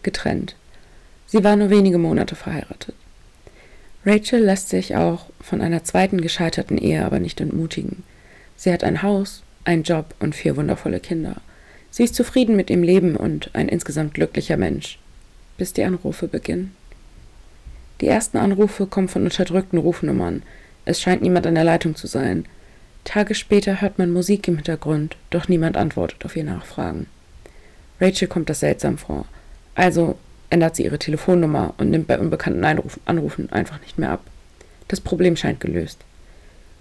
getrennt. Sie war nur wenige Monate verheiratet. Rachel lässt sich auch von einer zweiten gescheiterten Ehe aber nicht entmutigen. Sie hat ein Haus, einen Job und vier wundervolle Kinder. Sie ist zufrieden mit ihrem Leben und ein insgesamt glücklicher Mensch. Bis die Anrufe beginnen. Die ersten Anrufe kommen von unterdrückten Rufnummern. Es scheint niemand an der Leitung zu sein. Tage später hört man Musik im Hintergrund, doch niemand antwortet auf ihr Nachfragen. Rachel kommt das seltsam vor. Also ändert sie ihre Telefonnummer und nimmt bei unbekannten Anrufen einfach nicht mehr ab. Das Problem scheint gelöst.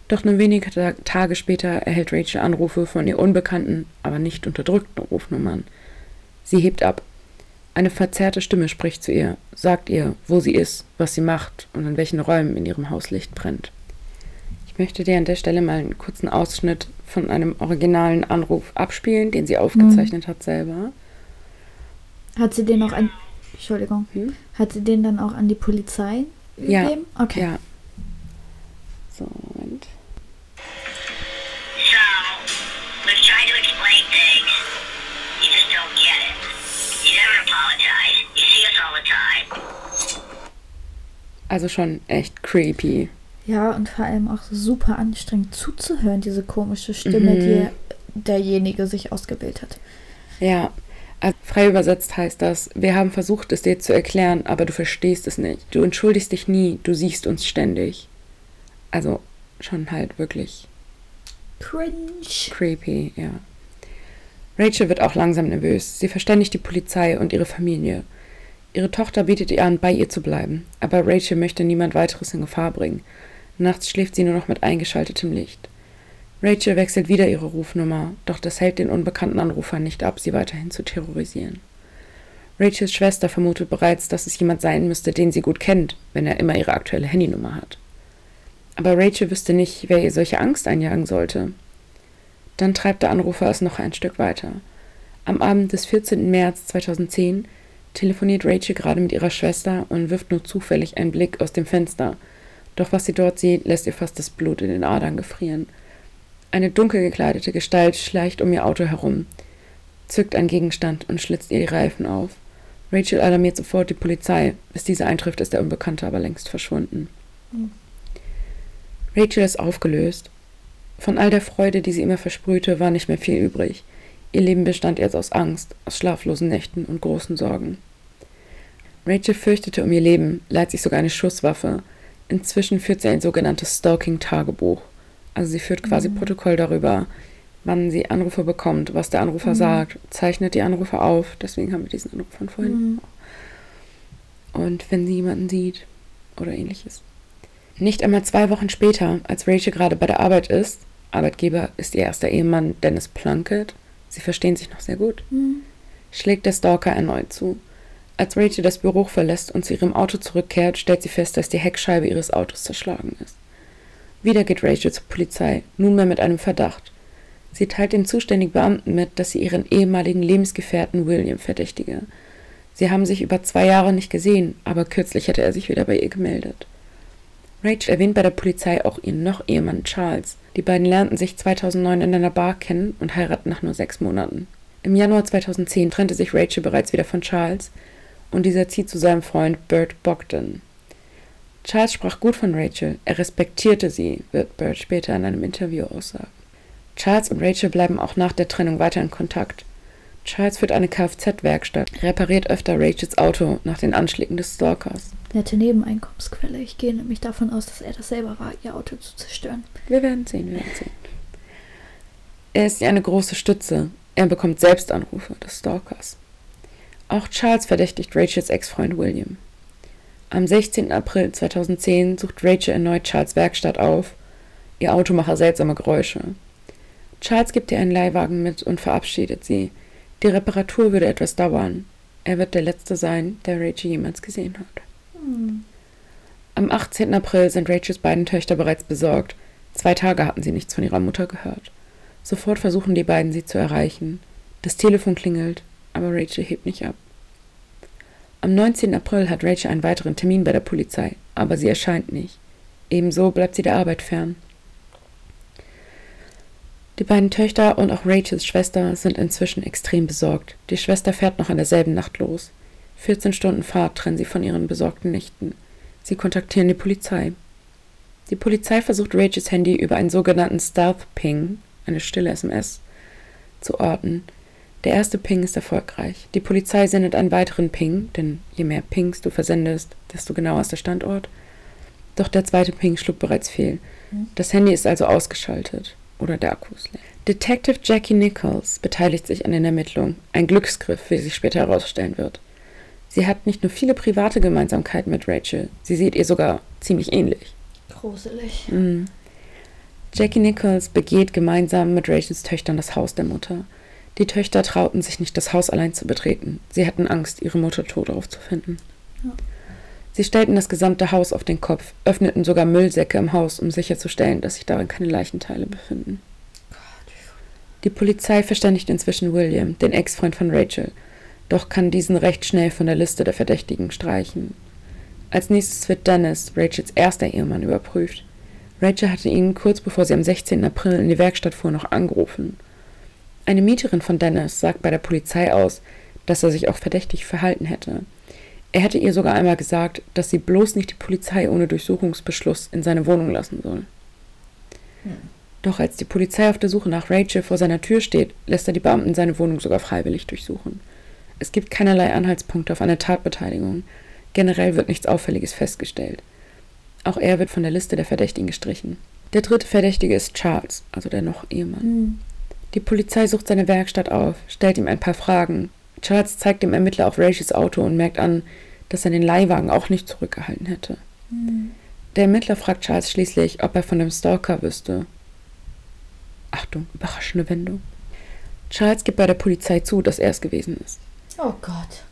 Doch nur wenige Ta Tage später erhält Rachel Anrufe von ihr unbekannten, aber nicht unterdrückten Rufnummern. Sie hebt ab. Eine verzerrte Stimme spricht zu ihr, sagt ihr, wo sie ist, was sie macht und in welchen Räumen in ihrem Haus Licht brennt. Ich möchte dir an der Stelle mal einen kurzen Ausschnitt von einem originalen Anruf abspielen, den sie aufgezeichnet hat selber. Hat sie den auch an. Entschuldigung. Hm? Hat sie den dann auch an die Polizei Ja. gegeben? Okay. Ja. So, Moment. Also schon echt creepy. Ja, und vor allem auch super anstrengend zuzuhören, diese komische Stimme, Mhm. die derjenige sich ausgewählt hat. Ja, also frei übersetzt heißt das, wir haben versucht, es dir zu erklären, aber du verstehst es nicht. Du entschuldigst dich nie, du siehst uns ständig. Also schon halt wirklich Cringe. creepy, ja. Rachel wird auch langsam nervös. Sie verständigt die Polizei und ihre Familie. Ihre Tochter bietet ihr an, bei ihr zu bleiben, aber Rachel möchte niemand weiteres in Gefahr bringen. Nachts schläft sie nur noch mit eingeschaltetem Licht. Rachel wechselt wieder ihre Rufnummer, doch das hält den unbekannten Anrufer nicht ab, sie weiterhin zu terrorisieren. Rachels Schwester vermutet bereits, dass es jemand sein müsste, den sie gut kennt, wenn er immer ihre aktuelle Handynummer hat. Aber Rachel wüsste nicht, wer ihr solche Angst einjagen sollte. Dann treibt der Anrufer es noch ein Stück weiter. Am Abend des 14. März 2010 telefoniert Rachel gerade mit ihrer Schwester und wirft nur zufällig einen Blick aus dem Fenster. Doch was sie dort sieht, lässt ihr fast das Blut in den Adern gefrieren. Eine dunkel gekleidete Gestalt schleicht um ihr Auto herum, zückt einen Gegenstand und schlitzt ihr die Reifen auf. Rachel alarmiert sofort die Polizei. Bis diese eintrifft, ist der Unbekannte aber längst verschwunden. Rachel ist aufgelöst. Von all der Freude, die sie immer versprühte, war nicht mehr viel übrig. Ihr Leben bestand jetzt aus Angst, aus schlaflosen Nächten und großen Sorgen. Rachel fürchtete um ihr Leben, leiht sich sogar eine Schusswaffe. Inzwischen führt sie ein sogenanntes Stalking-Tagebuch. Also sie führt quasi Protokoll darüber, wann sie Anrufe bekommt, was der Anrufer Mhm. sagt, zeichnet die Anrufe auf. Deswegen haben wir diesen Anruf von vorhin. Mhm. Und wenn sie jemanden sieht oder ähnliches. Nicht einmal zwei Wochen später, als Rachel gerade bei der Arbeit ist, Arbeitgeber ist ihr erster Ehemann Dennis Plunkett, sie verstehen sich noch sehr gut, Mhm. schlägt der Stalker erneut zu. Als Rachel das Büro verlässt und zu ihrem Auto zurückkehrt, stellt sie fest, dass die Heckscheibe ihres Autos zerschlagen ist. Wieder geht Rachel zur Polizei, nunmehr mit einem Verdacht. Sie teilt dem zuständigen Beamten mit, dass sie ihren ehemaligen Lebensgefährten William verdächtige. Sie haben sich über zwei Jahre nicht gesehen, aber kürzlich hätte er sich wieder bei ihr gemeldet. Rachel erwähnt bei der Polizei auch ihren noch Ehemann Charles. Die beiden lernten sich 2009 in einer Bar kennen und heiraten nach nur sechs Monaten. Im Januar 2010 trennte sich Rachel bereits wieder von Charles und dieser zieht zu seinem Freund Bert Bogdan. Charles sprach gut von Rachel, er respektierte sie, wird Bert später in einem Interview aussagen. Charles und Rachel bleiben auch nach der Trennung weiter in Kontakt. Charles führt eine Kfz-Werkstatt, repariert öfter Rachels Auto nach den Anschlägen des Stalkers. Nette Nebeneinkommensquelle. Ich gehe nämlich davon aus, dass er das selber war, ihr Auto zu zerstören. Wir werden sehen, wir werden sehen. Er ist ihr eine große Stütze. Er bekommt selbst Anrufe des Stalkers. Auch Charles verdächtigt Rachels Ex-Freund William. Am 16. April 2010 sucht Rachel erneut Charles Werkstatt auf. Ihr Auto mache seltsame Geräusche. Charles gibt ihr einen Leihwagen mit und verabschiedet sie. Die Reparatur würde etwas dauern. Er wird der Letzte sein, der Rachel jemals gesehen hat. Am 18. April sind Rachels beiden Töchter bereits besorgt. Zwei Tage hatten sie nichts von ihrer Mutter gehört. Sofort versuchen die beiden, sie zu erreichen. Das Telefon klingelt, aber Rachel hebt nicht ab. Am 19. April hat Rachel einen weiteren Termin bei der Polizei, aber sie erscheint nicht. Ebenso bleibt sie der Arbeit fern. Die beiden Töchter und auch Rachels Schwester sind inzwischen extrem besorgt. Die Schwester fährt noch in derselben Nacht los. 14 Stunden Fahrt trennen sie von ihren besorgten Nichten. Sie kontaktieren die Polizei. Die Polizei versucht Rachels Handy über einen sogenannten Stealth Ping, eine stille SMS, zu orten. Der erste Ping ist erfolgreich. Die Polizei sendet einen weiteren Ping, denn je mehr Pings du versendest, desto genauer ist der Standort. Doch der zweite Ping schlug bereits fehl. Das Handy ist also ausgeschaltet oder der Akku ist leer. Detective Jackie Nichols beteiligt sich an den Ermittlungen. Ein Glücksgriff, wie sich später herausstellen wird. Sie hat nicht nur viele private Gemeinsamkeiten mit Rachel, sie sieht ihr sogar ziemlich ähnlich. Gruselig. Mhm. Jackie Nichols begeht gemeinsam mit Rachels Töchtern das Haus der Mutter. Die Töchter trauten sich nicht, das Haus allein zu betreten. Sie hatten Angst, ihre Mutter tot aufzufinden. Ja. Sie stellten das gesamte Haus auf den Kopf, öffneten sogar Müllsäcke im Haus, um sicherzustellen, dass sich darin keine Leichenteile befinden. Die Polizei verständigt inzwischen William, den Ex-Freund von Rachel, doch kann diesen recht schnell von der Liste der Verdächtigen streichen. Als nächstes wird Dennis, Rachels erster Ehemann, überprüft. Rachel hatte ihn kurz bevor sie am 16. April in die Werkstatt fuhr noch angerufen. Eine Mieterin von Dennis sagt bei der Polizei aus, dass er sich auch verdächtig verhalten hätte. Er hätte ihr sogar einmal gesagt, dass sie bloß nicht die Polizei ohne Durchsuchungsbeschluss in seine Wohnung lassen soll. Doch als die Polizei auf der Suche nach Rachel vor seiner Tür steht, lässt er die Beamten seine Wohnung sogar freiwillig durchsuchen. Es gibt keinerlei Anhaltspunkte auf eine Tatbeteiligung. Generell wird nichts Auffälliges festgestellt. Auch er wird von der Liste der Verdächtigen gestrichen. Der dritte Verdächtige ist Charles, also der noch Ehemann. Hm. Die Polizei sucht seine Werkstatt auf, stellt ihm ein paar Fragen. Charles zeigt dem Ermittler auf Rachels Auto und merkt an, dass er den Leihwagen auch nicht zurückgehalten hätte. Hm. Der Ermittler fragt Charles schließlich, ob er von dem Stalker wüsste. Achtung, überraschende Wendung. Charles gibt bei der Polizei zu, dass er es gewesen ist. Oh Gott.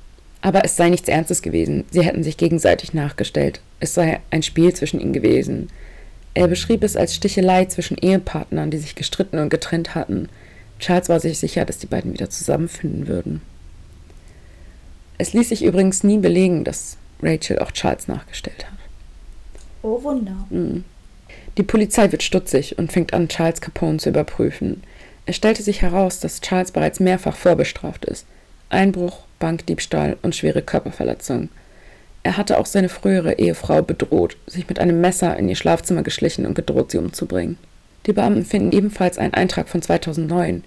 Aber es sei nichts Ernstes gewesen. Sie hätten sich gegenseitig nachgestellt. Es sei ein Spiel zwischen ihnen gewesen. Er beschrieb es als Stichelei zwischen Ehepartnern, die sich gestritten und getrennt hatten. Charles war sich sicher, dass die beiden wieder zusammenfinden würden. Es ließ sich übrigens nie belegen, dass Rachel auch Charles nachgestellt hat. Oh Wunder. Mhm. Die Polizei wird stutzig und fängt an, Charles Capone zu überprüfen. Es stellte sich heraus, dass Charles bereits mehrfach vorbestraft ist. Einbruch, Bankdiebstahl und schwere Körperverletzung. Er hatte auch seine frühere Ehefrau bedroht, sich mit einem Messer in ihr Schlafzimmer geschlichen und gedroht, sie umzubringen. Die Beamten finden ebenfalls einen Eintrag von 2009.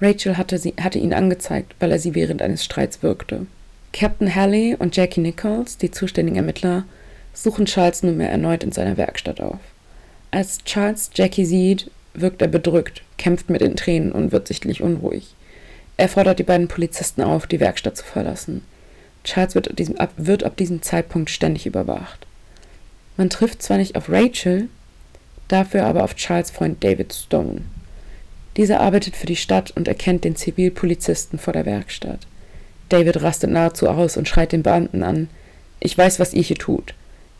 Rachel hatte, sie, hatte ihn angezeigt, weil er sie während eines Streits wirkte. Captain Halley und Jackie Nichols, die zuständigen Ermittler, suchen Charles nunmehr erneut in seiner Werkstatt auf. Als Charles Jackie sieht, wirkt er bedrückt, kämpft mit den Tränen und wird sichtlich unruhig. Er fordert die beiden Polizisten auf, die Werkstatt zu verlassen. Charles wird, diesem, ab, wird ab diesem Zeitpunkt ständig überwacht. Man trifft zwar nicht auf Rachel, dafür aber auf Charles Freund David Stone. Dieser arbeitet für die Stadt und erkennt den Zivilpolizisten vor der Werkstatt. David rastet nahezu aus und schreit den Beamten an. Ich weiß, was ihr hier tut.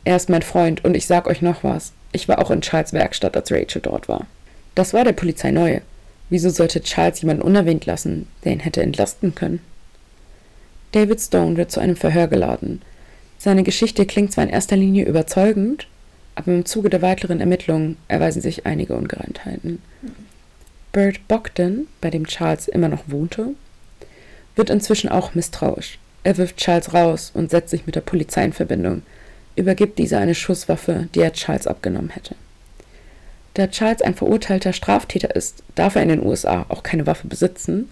Er ist mein Freund und ich sag euch noch was. Ich war auch in Charles Werkstatt, als Rachel dort war. Das war der Polizei neue. Wieso sollte Charles jemanden unerwähnt lassen, der ihn hätte entlasten können? David Stone wird zu einem Verhör geladen. Seine Geschichte klingt zwar in erster Linie überzeugend, aber im Zuge der weiteren Ermittlungen erweisen sich einige Ungereimtheiten. Bert Bogdan, bei dem Charles immer noch wohnte, wird inzwischen auch misstrauisch. Er wirft Charles raus und setzt sich mit der Polizei in Verbindung, übergibt dieser eine Schusswaffe, die er Charles abgenommen hätte. Da Charles ein verurteilter Straftäter ist, darf er in den USA auch keine Waffe besitzen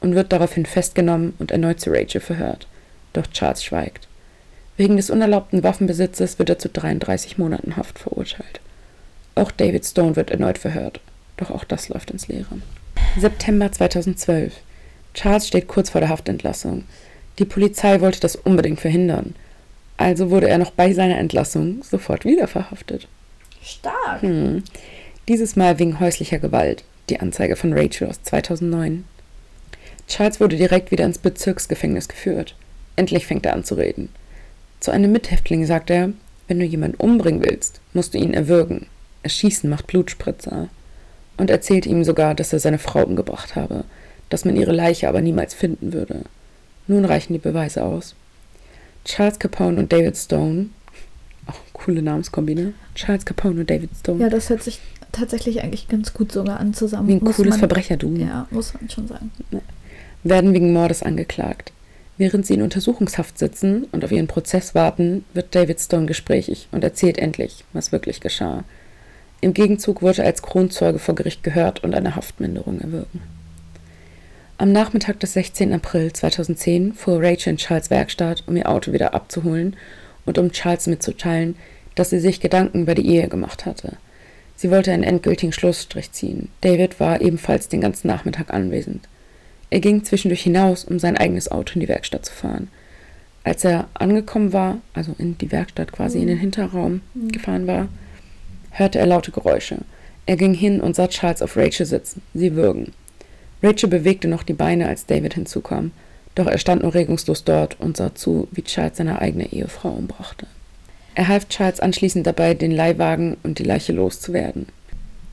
und wird daraufhin festgenommen und erneut zu Rachel verhört. Doch Charles schweigt. Wegen des unerlaubten Waffenbesitzes wird er zu 33 Monaten Haft verurteilt. Auch David Stone wird erneut verhört, doch auch das läuft ins Leere. September 2012. Charles steht kurz vor der Haftentlassung. Die Polizei wollte das unbedingt verhindern. Also wurde er noch bei seiner Entlassung sofort wieder verhaftet. Stark. Hm. Dieses Mal wegen häuslicher Gewalt. Die Anzeige von Rachel aus 2009. Charles wurde direkt wieder ins Bezirksgefängnis geführt. Endlich fängt er an zu reden. Zu einem Mithäftling sagt er, wenn du jemanden umbringen willst, musst du ihn erwürgen. Erschießen macht Blutspritzer. Und erzählt ihm sogar, dass er seine Frau umgebracht habe, dass man ihre Leiche aber niemals finden würde. Nun reichen die Beweise aus. Charles Capone und David Stone, auch coole Namenskombine, Charles Capone und David Stone, Ja, das hört sich tatsächlich eigentlich ganz gut sogar an zusammen. wie ein Muss cooles man- Verbrecherduo, Ja, muss man schon sagen. werden wegen Mordes angeklagt. Während sie in Untersuchungshaft sitzen und auf ihren Prozess warten, wird David Stone gesprächig und erzählt endlich, was wirklich geschah. Im Gegenzug wurde er als Kronzeuge vor Gericht gehört und eine Haftminderung erwirken. Am Nachmittag des 16. April 2010 fuhr Rachel in Charles Werkstatt, um ihr Auto wieder abzuholen und um Charles mitzuteilen, dass sie sich Gedanken über die Ehe gemacht hatte. Sie wollte einen endgültigen Schlussstrich ziehen. David war ebenfalls den ganzen Nachmittag anwesend. Er ging zwischendurch hinaus, um sein eigenes Auto in die Werkstatt zu fahren. Als er angekommen war, also in die Werkstatt quasi in den Hinterraum gefahren war, hörte er laute Geräusche. Er ging hin und sah Charles auf Rachel sitzen, sie würgen. Rachel bewegte noch die Beine, als David hinzukam, doch er stand nur regungslos dort und sah zu, wie Charles seine eigene Ehefrau umbrachte. Er half Charles anschließend dabei, den Leihwagen und die Leiche loszuwerden.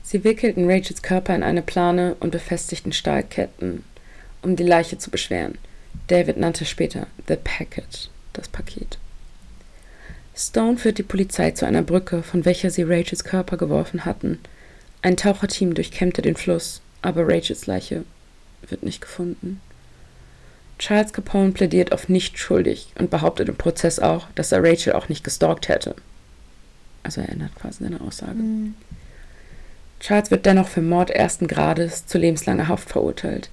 Sie wickelten Rachels Körper in eine Plane und befestigten Stahlketten, um die Leiche zu beschweren. David nannte später The Packet, das Paket. Stone führt die Polizei zu einer Brücke, von welcher sie Rachels Körper geworfen hatten. Ein Taucherteam durchkämmte den Fluss, aber Rachels Leiche wird nicht gefunden. Charles Capone plädiert auf nicht schuldig und behauptet im Prozess auch, dass er Rachel auch nicht gestalkt hätte. Also er ändert quasi seine Aussage. Mhm. Charles wird dennoch für Mord ersten Grades zu lebenslanger Haft verurteilt.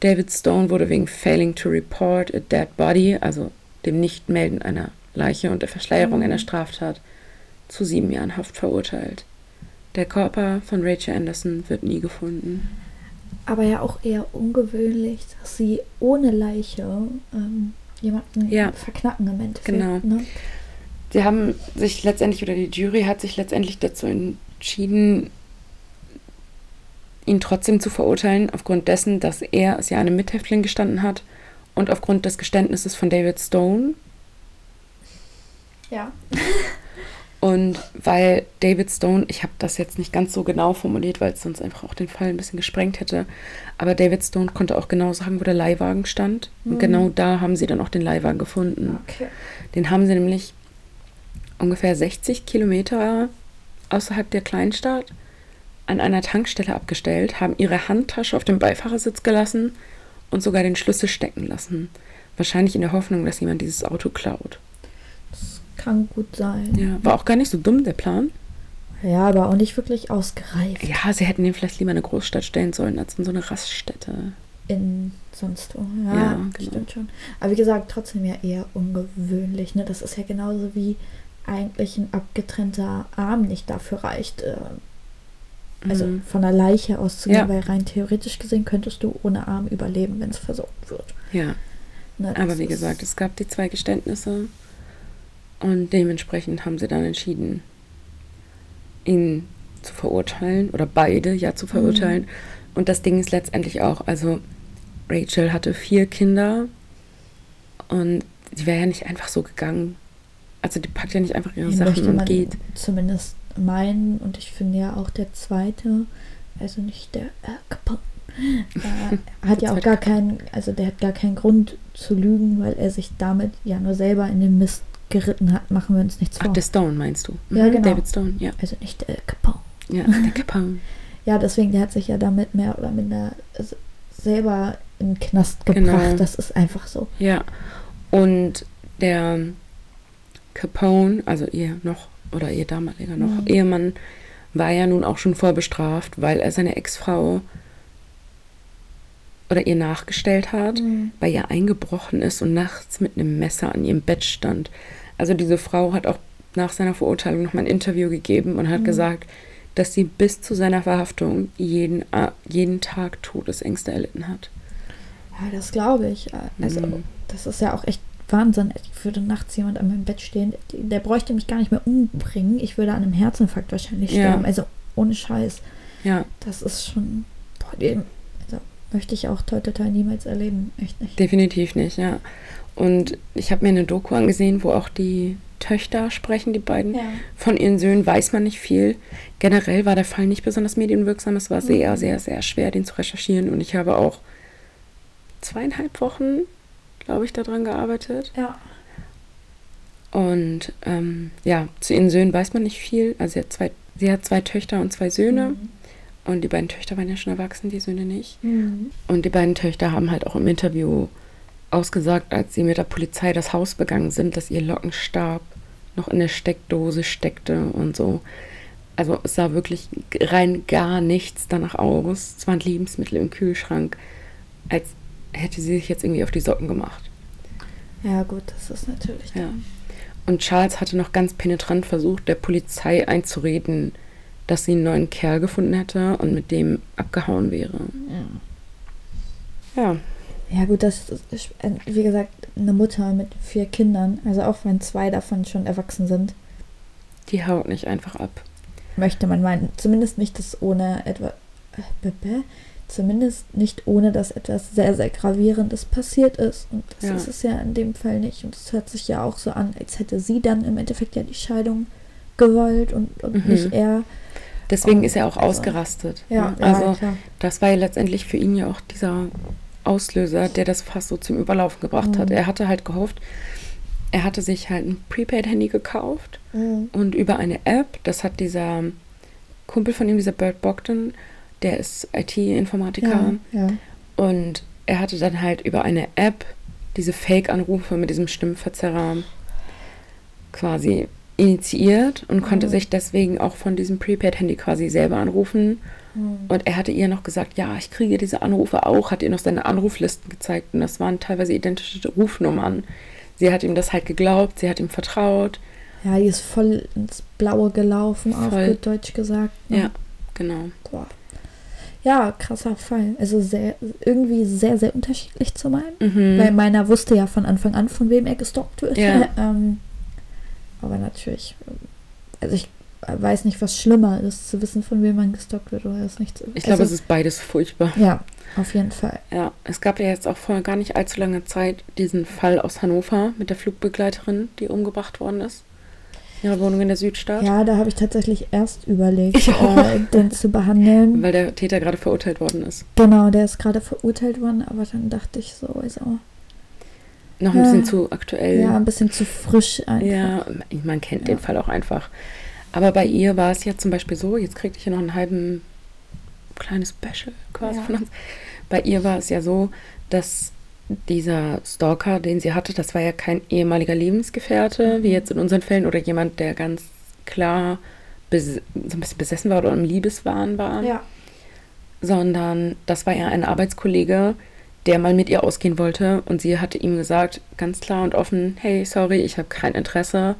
David Stone wurde wegen Failing to Report a Dead Body, also dem Nichtmelden einer Leiche und der Verschleierung Mhm. einer Straftat, zu sieben Jahren Haft verurteilt. Der Körper von Rachel Anderson wird nie gefunden. Aber ja auch eher ungewöhnlich, dass sie ohne Leiche ähm, jemanden Ja. verknacken im Endeffekt. Genau. Ne? Sie haben sich letztendlich, oder die Jury hat sich letztendlich dazu entschieden, ihn trotzdem zu verurteilen, aufgrund dessen, dass er als ja einem Mithäftling gestanden hat und aufgrund des Geständnisses von David Stone. Ja. Und weil David Stone, ich habe das jetzt nicht ganz so genau formuliert, weil es sonst einfach auch den Fall ein bisschen gesprengt hätte, aber David Stone konnte auch genau sagen, wo der Leihwagen stand. Und Mhm. genau da haben sie dann auch den Leihwagen gefunden. Okay. Den haben sie nämlich ungefähr 60 Kilometer außerhalb der Kleinstadt an einer Tankstelle abgestellt, haben ihre Handtasche auf dem Beifahrersitz gelassen und sogar den Schlüssel stecken lassen. Wahrscheinlich in der Hoffnung, dass jemand dieses Auto klaut. Kann gut sein. Ja, war auch gar nicht so dumm, der Plan. Ja, aber auch nicht wirklich ausgereift Ja, sie hätten den vielleicht lieber in eine Großstadt stellen sollen, als in so eine Raststätte. in sonst wo. Ja, Ja, genau. stimmt schon. Aber wie gesagt, trotzdem ja eher ungewöhnlich. Ne? Das ist ja genauso wie eigentlich ein abgetrennter Arm nicht dafür reicht, äh, Also Mhm. von der Leiche auszugehen, Ja. weil rein theoretisch gesehen könntest du ohne Arm überleben, wenn es versorgt wird. Ja, Ne, das aber wie gesagt, es gab die zwei Geständnisse und dementsprechend haben sie dann entschieden, ihn zu verurteilen oder beide ja zu verurteilen. Mhm. Und das Ding ist letztendlich auch, also Rachel hatte vier Kinder und die wäre ja nicht einfach so gegangen. Also die packt ja nicht einfach ihre Den Sachen und geht. Zumindest meinen und ich finde ja auch der zweite, also nicht der äh, äh, hat ja auch gar keinen, also der hat gar keinen Grund zu lügen, weil er sich damit ja nur selber in den Mist geritten hat. Machen wir uns nichts Ach, vor. der Stone meinst du? Ja, Mhm, genau. David Stone, ja. also nicht der Capone. Ja, der Capone. Ja, deswegen, der hat sich ja damit mehr oder minder selber in den Knast gebracht. Genau. Das ist einfach so. Ja, und der Capone, also ihr noch oder ihr damaliger noch Mhm. Ehemann, war ja nun auch schon vorbestraft, weil er seine Ex-Frau oder ihr nachgestellt hat, Mhm. bei ihr eingebrochen ist und nachts mit einem Messer an ihrem Bett stand. Also diese Frau hat auch nach seiner Verurteilung noch mal ein Interview gegeben und hat Mhm. gesagt, dass sie bis zu seiner Verhaftung jeden, äh, jeden Tag Todesängste erlitten hat. Ja, das glaube ich. Also, Mhm. das ist ja auch echt Wahnsinn. Ich würde nachts jemand an meinem Bett stehen, der bräuchte mich gar nicht mehr umbringen. Ich würde an einem Herzinfarkt wahrscheinlich Ja. sterben. Also, ohne Scheiß. Ja, Das ist schon. Boah, möchte ich auch toi toi toi niemals erleben. Echt nicht. Definitiv nicht, ja. Und ich habe mir eine Doku angesehen, wo auch die Töchter sprechen, die beiden. Ja. Von ihren Söhnen weiß man nicht viel. Generell war der Fall nicht besonders medienwirksam. Es war sehr, Mhm. sehr, sehr schwer, den zu recherchieren. Und ich habe auch zweieinhalb Wochen, glaube ich, daran gearbeitet. Ja. Und ähm, ja, zu ihren Söhnen weiß man nicht viel. Also sie hat zwei, sie hat zwei Töchter und zwei Söhne. Mhm. Und die beiden Töchter waren ja schon erwachsen, die Söhne nicht. Mhm. Und die beiden Töchter haben halt auch im Interview ausgesagt, als sie mit der Polizei das Haus begangen sind, dass ihr Lockenstab noch in der Steckdose steckte und so. Also es sah wirklich rein gar nichts danach aus. Es waren Lebensmittel im Kühlschrank, als hätte sie sich jetzt irgendwie auf die Socken gemacht. Ja, gut, das ist natürlich. Ja. Und Charles hatte noch ganz penetrant versucht, der Polizei einzureden, dass sie einen neuen Kerl gefunden hätte und mit dem abgehauen wäre. Ja, Ja, gut, das ist, äh, wie gesagt, eine Mutter mit vier Kindern, also auch wenn zwei davon schon erwachsen sind, die haut nicht einfach ab. möchte man meinen. Zumindest nicht das ohne etwa. äh, Zumindest nicht ohne, dass etwas sehr, sehr Gravierendes passiert ist. Und das Ja. ist es ja in dem Fall nicht. Und es hört sich ja auch so an, als hätte sie dann im Endeffekt ja die Scheidung gewollt und, und Mhm. nicht er. Deswegen ist er auch also- ausgerastet. Ja, ne? ja, also klar. das war ja letztendlich für ihn ja auch dieser Auslöser, der das fast so zum Überlaufen gebracht hat. Mhm. Er hatte halt gehofft, er hatte sich halt ein Prepaid-Handy gekauft Mhm. und über eine App, das hat dieser Kumpel von ihm, dieser Bert Bogdan, der ist IT-Informatiker Ja, ja. und er hatte dann halt über eine App diese Fake-Anrufe mit diesem Stimmverzerrer quasi initiiert und konnte Mhm. sich deswegen auch von diesem Prepaid-Handy quasi selber anrufen. Mhm. Und er hatte ihr noch gesagt, ja, ich kriege diese Anrufe auch, hat ihr noch seine Anruflisten gezeigt und das waren teilweise identische Rufnummern. Sie hat ihm das halt geglaubt, sie hat ihm vertraut. Ja, die ist voll ins Blaue gelaufen, auf Voll. gut Deutsch gesagt. ne? Ja, genau. Boah. Ja, krasser Fall. Also sehr, irgendwie sehr, sehr unterschiedlich zu meinem. Mhm. Weil meiner wusste ja von Anfang an, von wem er gestalkt wird. Ja. ähm, aber natürlich, also ich weiß nicht, was schlimmer ist, zu wissen, von wem man gestalkt wird oder es nicht zu Ich glaube, also, es ist beides furchtbar. Ja, auf jeden Fall. Ja, es gab ja jetzt auch vor gar nicht allzu langer Zeit diesen Fall aus Hannover mit der Flugbegleiterin, die umgebracht worden ist. In ihrer Wohnung in der Südstadt. Ja, da habe ich tatsächlich erst überlegt, auch. äh, den zu behandeln. Weil der Täter gerade verurteilt worden ist. Genau, der ist gerade verurteilt worden, aber dann dachte ich so, also, Noch ein bisschen Ja. zu aktuell. ja, ein bisschen zu frisch einfach. Ja, man kennt den Ja. Fall auch einfach. Aber bei ihr war es ja zum Beispiel so, jetzt kriegte ich ja noch einen halben kleines Special quasi Ja. von uns. Bei ihr war es ja so, dass dieser Stalker, den sie hatte, das war ja kein ehemaliger Lebensgefährte, Mhm. wie jetzt in unseren Fällen, oder jemand, der ganz klar so ein bisschen besessen war oder im Liebeswahn war, ja. sondern das war ja ein Arbeitskollege, der mal mit ihr ausgehen wollte und sie hatte ihm gesagt, ganz klar und offen, hey, sorry, ich habe kein Interesse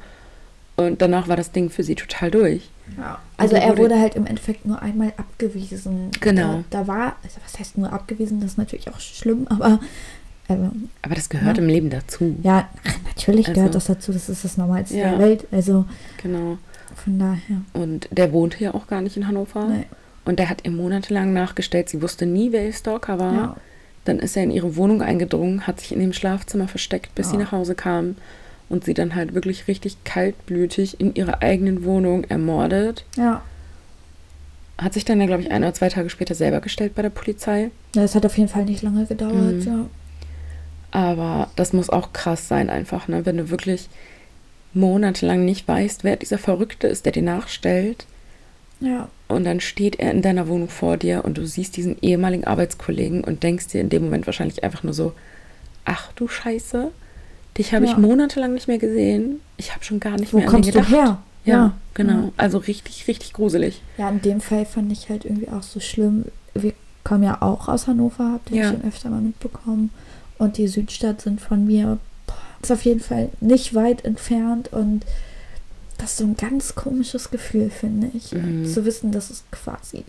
Und danach war das Ding für sie total durch. Ja. Also er wurde- wurde halt im Endeffekt nur einmal abgewiesen. Genau. Da, da war, also was heißt nur abgewiesen, das ist natürlich auch schlimm, aber also, Aber das gehört Ja. im Leben dazu. ja, ach, natürlich Also- gehört das dazu, das ist das Normalste Ja. der Welt. Also Genau. von daher. Und der wohnte ja auch gar nicht in Hannover. Nee. Und der hat ihr monatelang nachgestellt. Sie wusste nie, wer ihr Stalker war. Ja. Dann ist er in ihre Wohnung eingedrungen, hat sich in dem Schlafzimmer versteckt, bis sie Ja. nach Hause kam. Und sie dann halt wirklich richtig kaltblütig in ihrer eigenen Wohnung ermordet. Ja. Hat sich dann ja, glaube ich, ein oder zwei Tage später selber gestellt bei der Polizei. Ja, Es hat auf jeden Fall nicht lange gedauert, Mhm. ja. Aber das muss auch krass sein, einfach, ne? Wenn du wirklich monatelang nicht weißt, wer dieser Verrückte ist, der dir nachstellt. Ja. Und dann steht er in deiner Wohnung vor dir und du siehst diesen ehemaligen Arbeitskollegen und denkst dir in dem Moment wahrscheinlich einfach nur so, ach du Scheiße, dich habe ich Ja. monatelang nicht mehr gesehen. Ich habe schon gar nicht Wo mehr an kommst den du gedacht. her? Ja, Ja. genau. Also richtig, richtig gruselig. Ja, in dem Fall fand ich halt irgendwie auch so schlimm. Wir kommen ja auch aus Hannover, habt ihr Ja. schon öfter mal mitbekommen. Und die Südstadt sind von mir, boah, ist auf jeden Fall nicht weit entfernt und das ist so ein ganz komisches Gefühl, finde ich. Mhm. Zu wissen, dass es quasi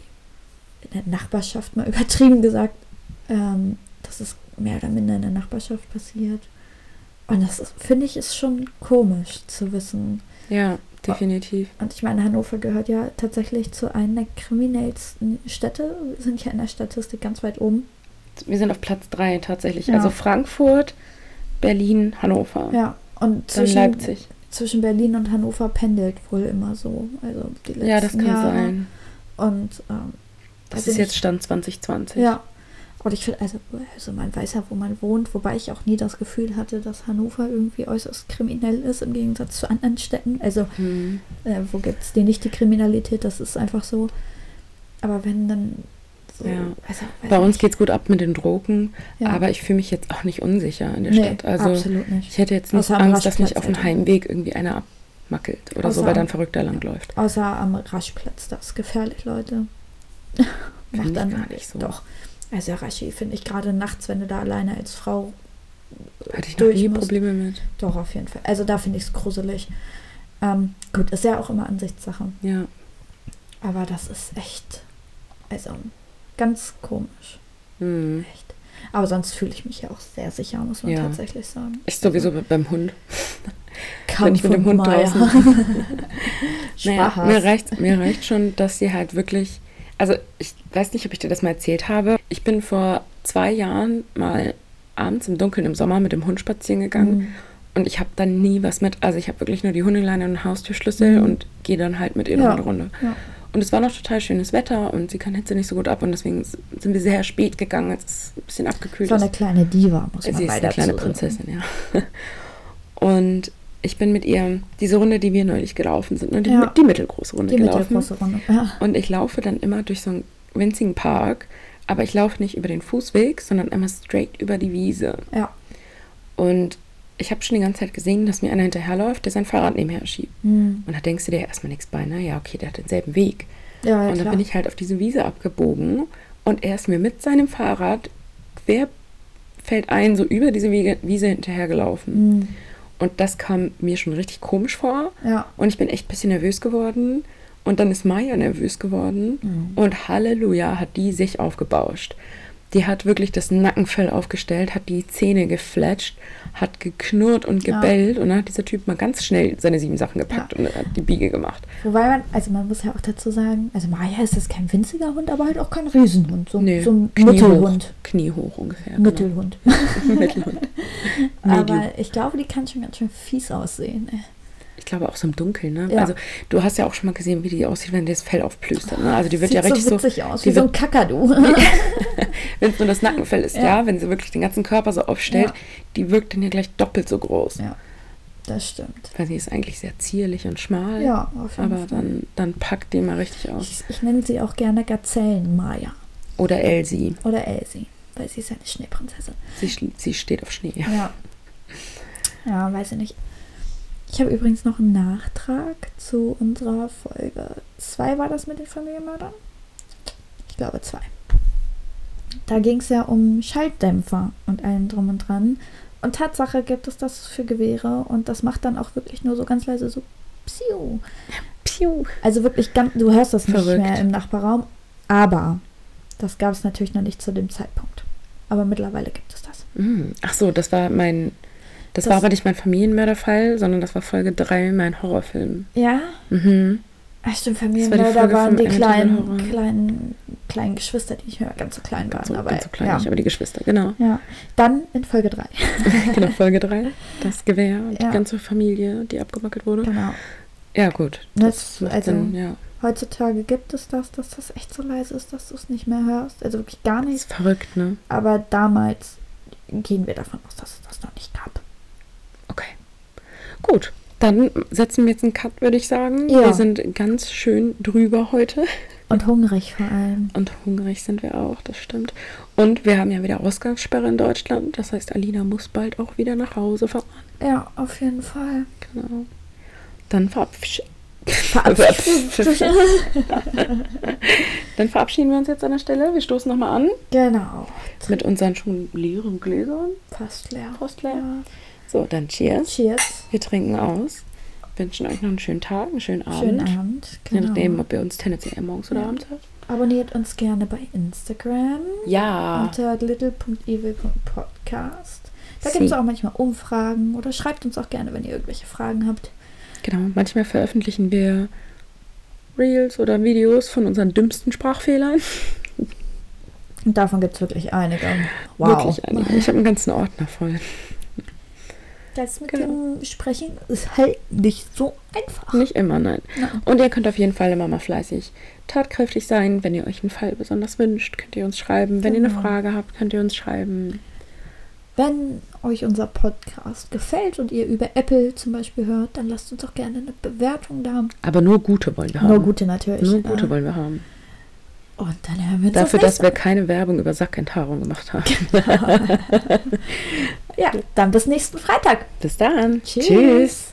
in der Nachbarschaft, mal übertrieben gesagt, ähm, dass es mehr oder minder in der Nachbarschaft passiert. Und das finde ich ist schon komisch zu wissen. Ja, definitiv. Und ich meine, Hannover gehört ja tatsächlich zu einer der kriminellsten Städte. Wir sind ja in der Statistik ganz weit oben. Wir sind auf Platz drei tatsächlich. Ja. Also Frankfurt, Berlin, Hannover. Ja, und Dann zwischen, Leipzig. Zwischen Berlin und Hannover pendelt wohl immer so. Also die letzten Ja, das kann Jahre. sein. Und ähm, Das also ist jetzt Stand 2020. Ja. Und ich finde, also, also man weiß ja, wo man wohnt, wobei ich auch nie das Gefühl hatte, dass Hannover irgendwie äußerst kriminell ist im Gegensatz zu anderen Städten. Also Hm. äh, wo gibt es die nicht die Kriminalität? Das ist einfach so. Aber wenn dann so, Ja. also, Bei uns geht es gut ab mit den Drogen, Ja. aber ich fühle mich jetzt auch nicht unsicher in der Nee, Stadt. Also absolut nicht. ich hätte jetzt nicht Außer Angst, dass mich auf dem. Heimweg irgendwie einer abmackelt oder so, Außer weil da am- ein Verrückter langläuft. Außer am Raschplatz, das ist gefährlich, Leute. Find ich gar nicht so. Doch. Also Raschi finde ich gerade nachts, wenn du da alleine als Frau Hatte ich noch durch nie musst. Probleme mit. Doch, auf jeden Fall. Also da finde ich es gruselig. Ähm, gut, ist ja auch immer Ansichtssache. Ja. Aber das ist echt, also ganz komisch. Hm. Echt. Aber sonst fühle ich mich ja auch sehr sicher, muss man Ja. tatsächlich sagen. Ich sowieso beim Hund. Wenn ich mit dem und Hund Maya. draußen. Naja, mir, reicht, mir reicht schon, dass sie halt wirklich. Also, ich weiß nicht, ob ich dir das mal erzählt habe. Ich bin vor zwei Jahren mal abends im Dunkeln im Sommer mit dem Hund spazieren gegangen. Mhm. Und ich habe dann nie was mit. Also, ich habe wirklich nur die Hundeleine und Haustürschlüssel Mhm. und gehe dann halt mit ihr Ja. noch eine Runde. Ja. Und es war noch total schönes Wetter und sie kann Hitze nicht so gut ab. Und deswegen sind wir sehr spät gegangen, als es ein bisschen abgekühlt So ist. eine kleine Diva, muss man Sie ist leider eine kleine dazu. Prinzessin, ja. Und ich bin mit ihr diese Runde, die wir neulich gelaufen sind, ne, die, Ja. die mittelgroße Runde Die gelaufen. mittelgroße Runde. Ja. Und ich laufe dann immer durch so einen winzigen Park, aber ich laufe nicht über den Fußweg, sondern immer straight über die Wiese. Ja. Und ich habe schon die ganze Zeit gesehen, dass mir einer hinterherläuft, der sein Fahrrad nebenher schiebt. Hm. Und da denkst du dir erstmal nichts bei, ne? Ja, okay, der hat denselben Weg. Ja, ja, und dann bin ich halt auf diese Wiese abgebogen und er ist mir mit seinem Fahrrad quer fällt ein, so über diese Wiege, Wiese hinterhergelaufen. Hm. Und das kam mir schon richtig komisch vor. Ja. Und ich bin echt ein bisschen nervös geworden. Und dann ist Maya nervös geworden. Mhm. Und Halleluja hat die sich aufgebauscht. Die hat wirklich das Nackenfell aufgestellt, hat die Zähne gefletscht, hat geknurrt und Ja. gebellt. Und dann hat dieser Typ mal ganz schnell seine sieben Sachen gepackt Ja. und hat die Biege gemacht. Wobei man, also man muss ja auch dazu sagen, also Maya ist jetzt kein winziger Hund, aber halt auch kein Riesenhund. So, Nee, so ein Knie Mittelhund. Hoch, Knie hoch ungefähr. genau. Mittelhund. Mittelhund. Medium. aber ich glaube, die kann schon ganz schön fies aussehen. ey. Ich glaube auch so im Dunkeln, ne? Ja. Also du hast ja auch schon mal gesehen, wie die aussieht, wenn die das Fell aufplüstert. Ne? Also die wird Sieht ja richtig so so, witzig aus, die wie so ein Kakadu. wenn es nur das Nackenfell ist, ja. Ja. wenn sie wirklich den ganzen Körper so aufstellt, Ja. die wirkt dann ja gleich doppelt so groß. ja, das stimmt. Weil sie ist eigentlich sehr zierlich und schmal. Ja, auf jeden Aber Fall. dann, dann packt die mal richtig aus. Ich, ich nenne sie auch gerne Gazellen-Maya Oder Elsie. oder Elsie, weil sie ist eine Schneeprinzessin. Sie, sie steht auf Schnee. Ja. Ja, weiß ich nicht. Ich habe übrigens noch einen Nachtrag zu unserer Folge 2 war das mit den Familienmördern? Ich glaube 2. Da ging es ja um Schaltdämpfer und allem drum und dran. Und Tatsache gibt es das für Gewehre und das macht dann auch wirklich nur so ganz leise so Psiu. Piu. Also wirklich ganz, du hörst das nicht Verrückt. mehr im Nachbarraum. Aber das gab es natürlich noch nicht zu dem Zeitpunkt. Aber mittlerweile gibt es das. Mm. Ach so, das war mein. Das, Das- war aber nicht mein Familienmörderfall, sondern das war Folge 3, mein Horrorfilm. Ja? Mhm. Ach stimmt, Das war Familienmörder Folge waren die kleinen, kleinen, kleinen Geschwister, die nicht mehr ganz so klein waren. So, aber, ganz so klein ja. nicht, aber die Geschwister, genau. ja. Dann in Folge 3. genau, Folge 3. Das Gewehr und Ja. die ganze Familie, die abgewackelt wurde. genau. Ja, gut. Das, macht also, Sinn, ja. heutzutage gibt es das, dass das echt so leise ist, dass du es nicht mehr hörst. Also wirklich gar Das nicht. ist verrückt, ne? Aber damals gehen wir davon aus, dass es das noch nicht gab. Gut. Dann setzen wir jetzt einen Cut, würde ich sagen. Ja. Wir sind ganz schön drüber heute. Und hungrig vor allem. Und hungrig sind wir auch, das stimmt. Und wir haben ja wieder Ausgangssperre in Deutschland. Das heißt, Alina muss bald auch wieder nach Hause fahren. Ja, auf jeden Fall. Genau. Dann verabsch Dann verabschieden wir uns jetzt an der Stelle. Wir stoßen nochmal an genau. mit unseren schon leeren Gläsern. Fast leer. Fast leer. Ja. So, dann Cheers. Cheers. Wir trinken aus. Wünschen euch noch einen schönen Tag, einen schönen Abend. Schönen Abend. Je Genau. nachdem, ob ihr uns tendenziell morgens oder Ja. abends hört. Abonniert uns gerne bei Instagram Ja. unter little.evil.podcast. Da gibt es auch manchmal Umfragen oder schreibt uns auch gerne, wenn ihr irgendwelche Fragen habt. Genau. Manchmal veröffentlichen wir Reels oder Videos von unseren dümmsten Sprachfehlern. Und davon gibt es wirklich einige. Wow. Wirklich einige. Ich habe einen ganzen Ordner voll. Das mit Genau. dem Sprechen ist halt nicht so einfach. Nicht immer, nein. Nein. Und ihr könnt auf jeden Fall immer mal fleißig tatkräftig sein. Wenn ihr euch einen Fall besonders wünscht, könnt ihr uns schreiben. Wenn ihr eine Genau. Frage habt, könnt ihr uns schreiben. Wenn euch unser Podcast gefällt und ihr über Apple zum Beispiel hört, dann lasst uns auch gerne eine Bewertung da. Aber nur gute wollen wir haben. Nur gute natürlich. Nur gute ja. wollen wir haben. Und dann hören wir uns Dafür, das dass wir keine Werbung über Sackenthaarung gemacht haben. Mal. Ja, dann bis nächsten Freitag. Bis dann. Tschüss. Tschüss.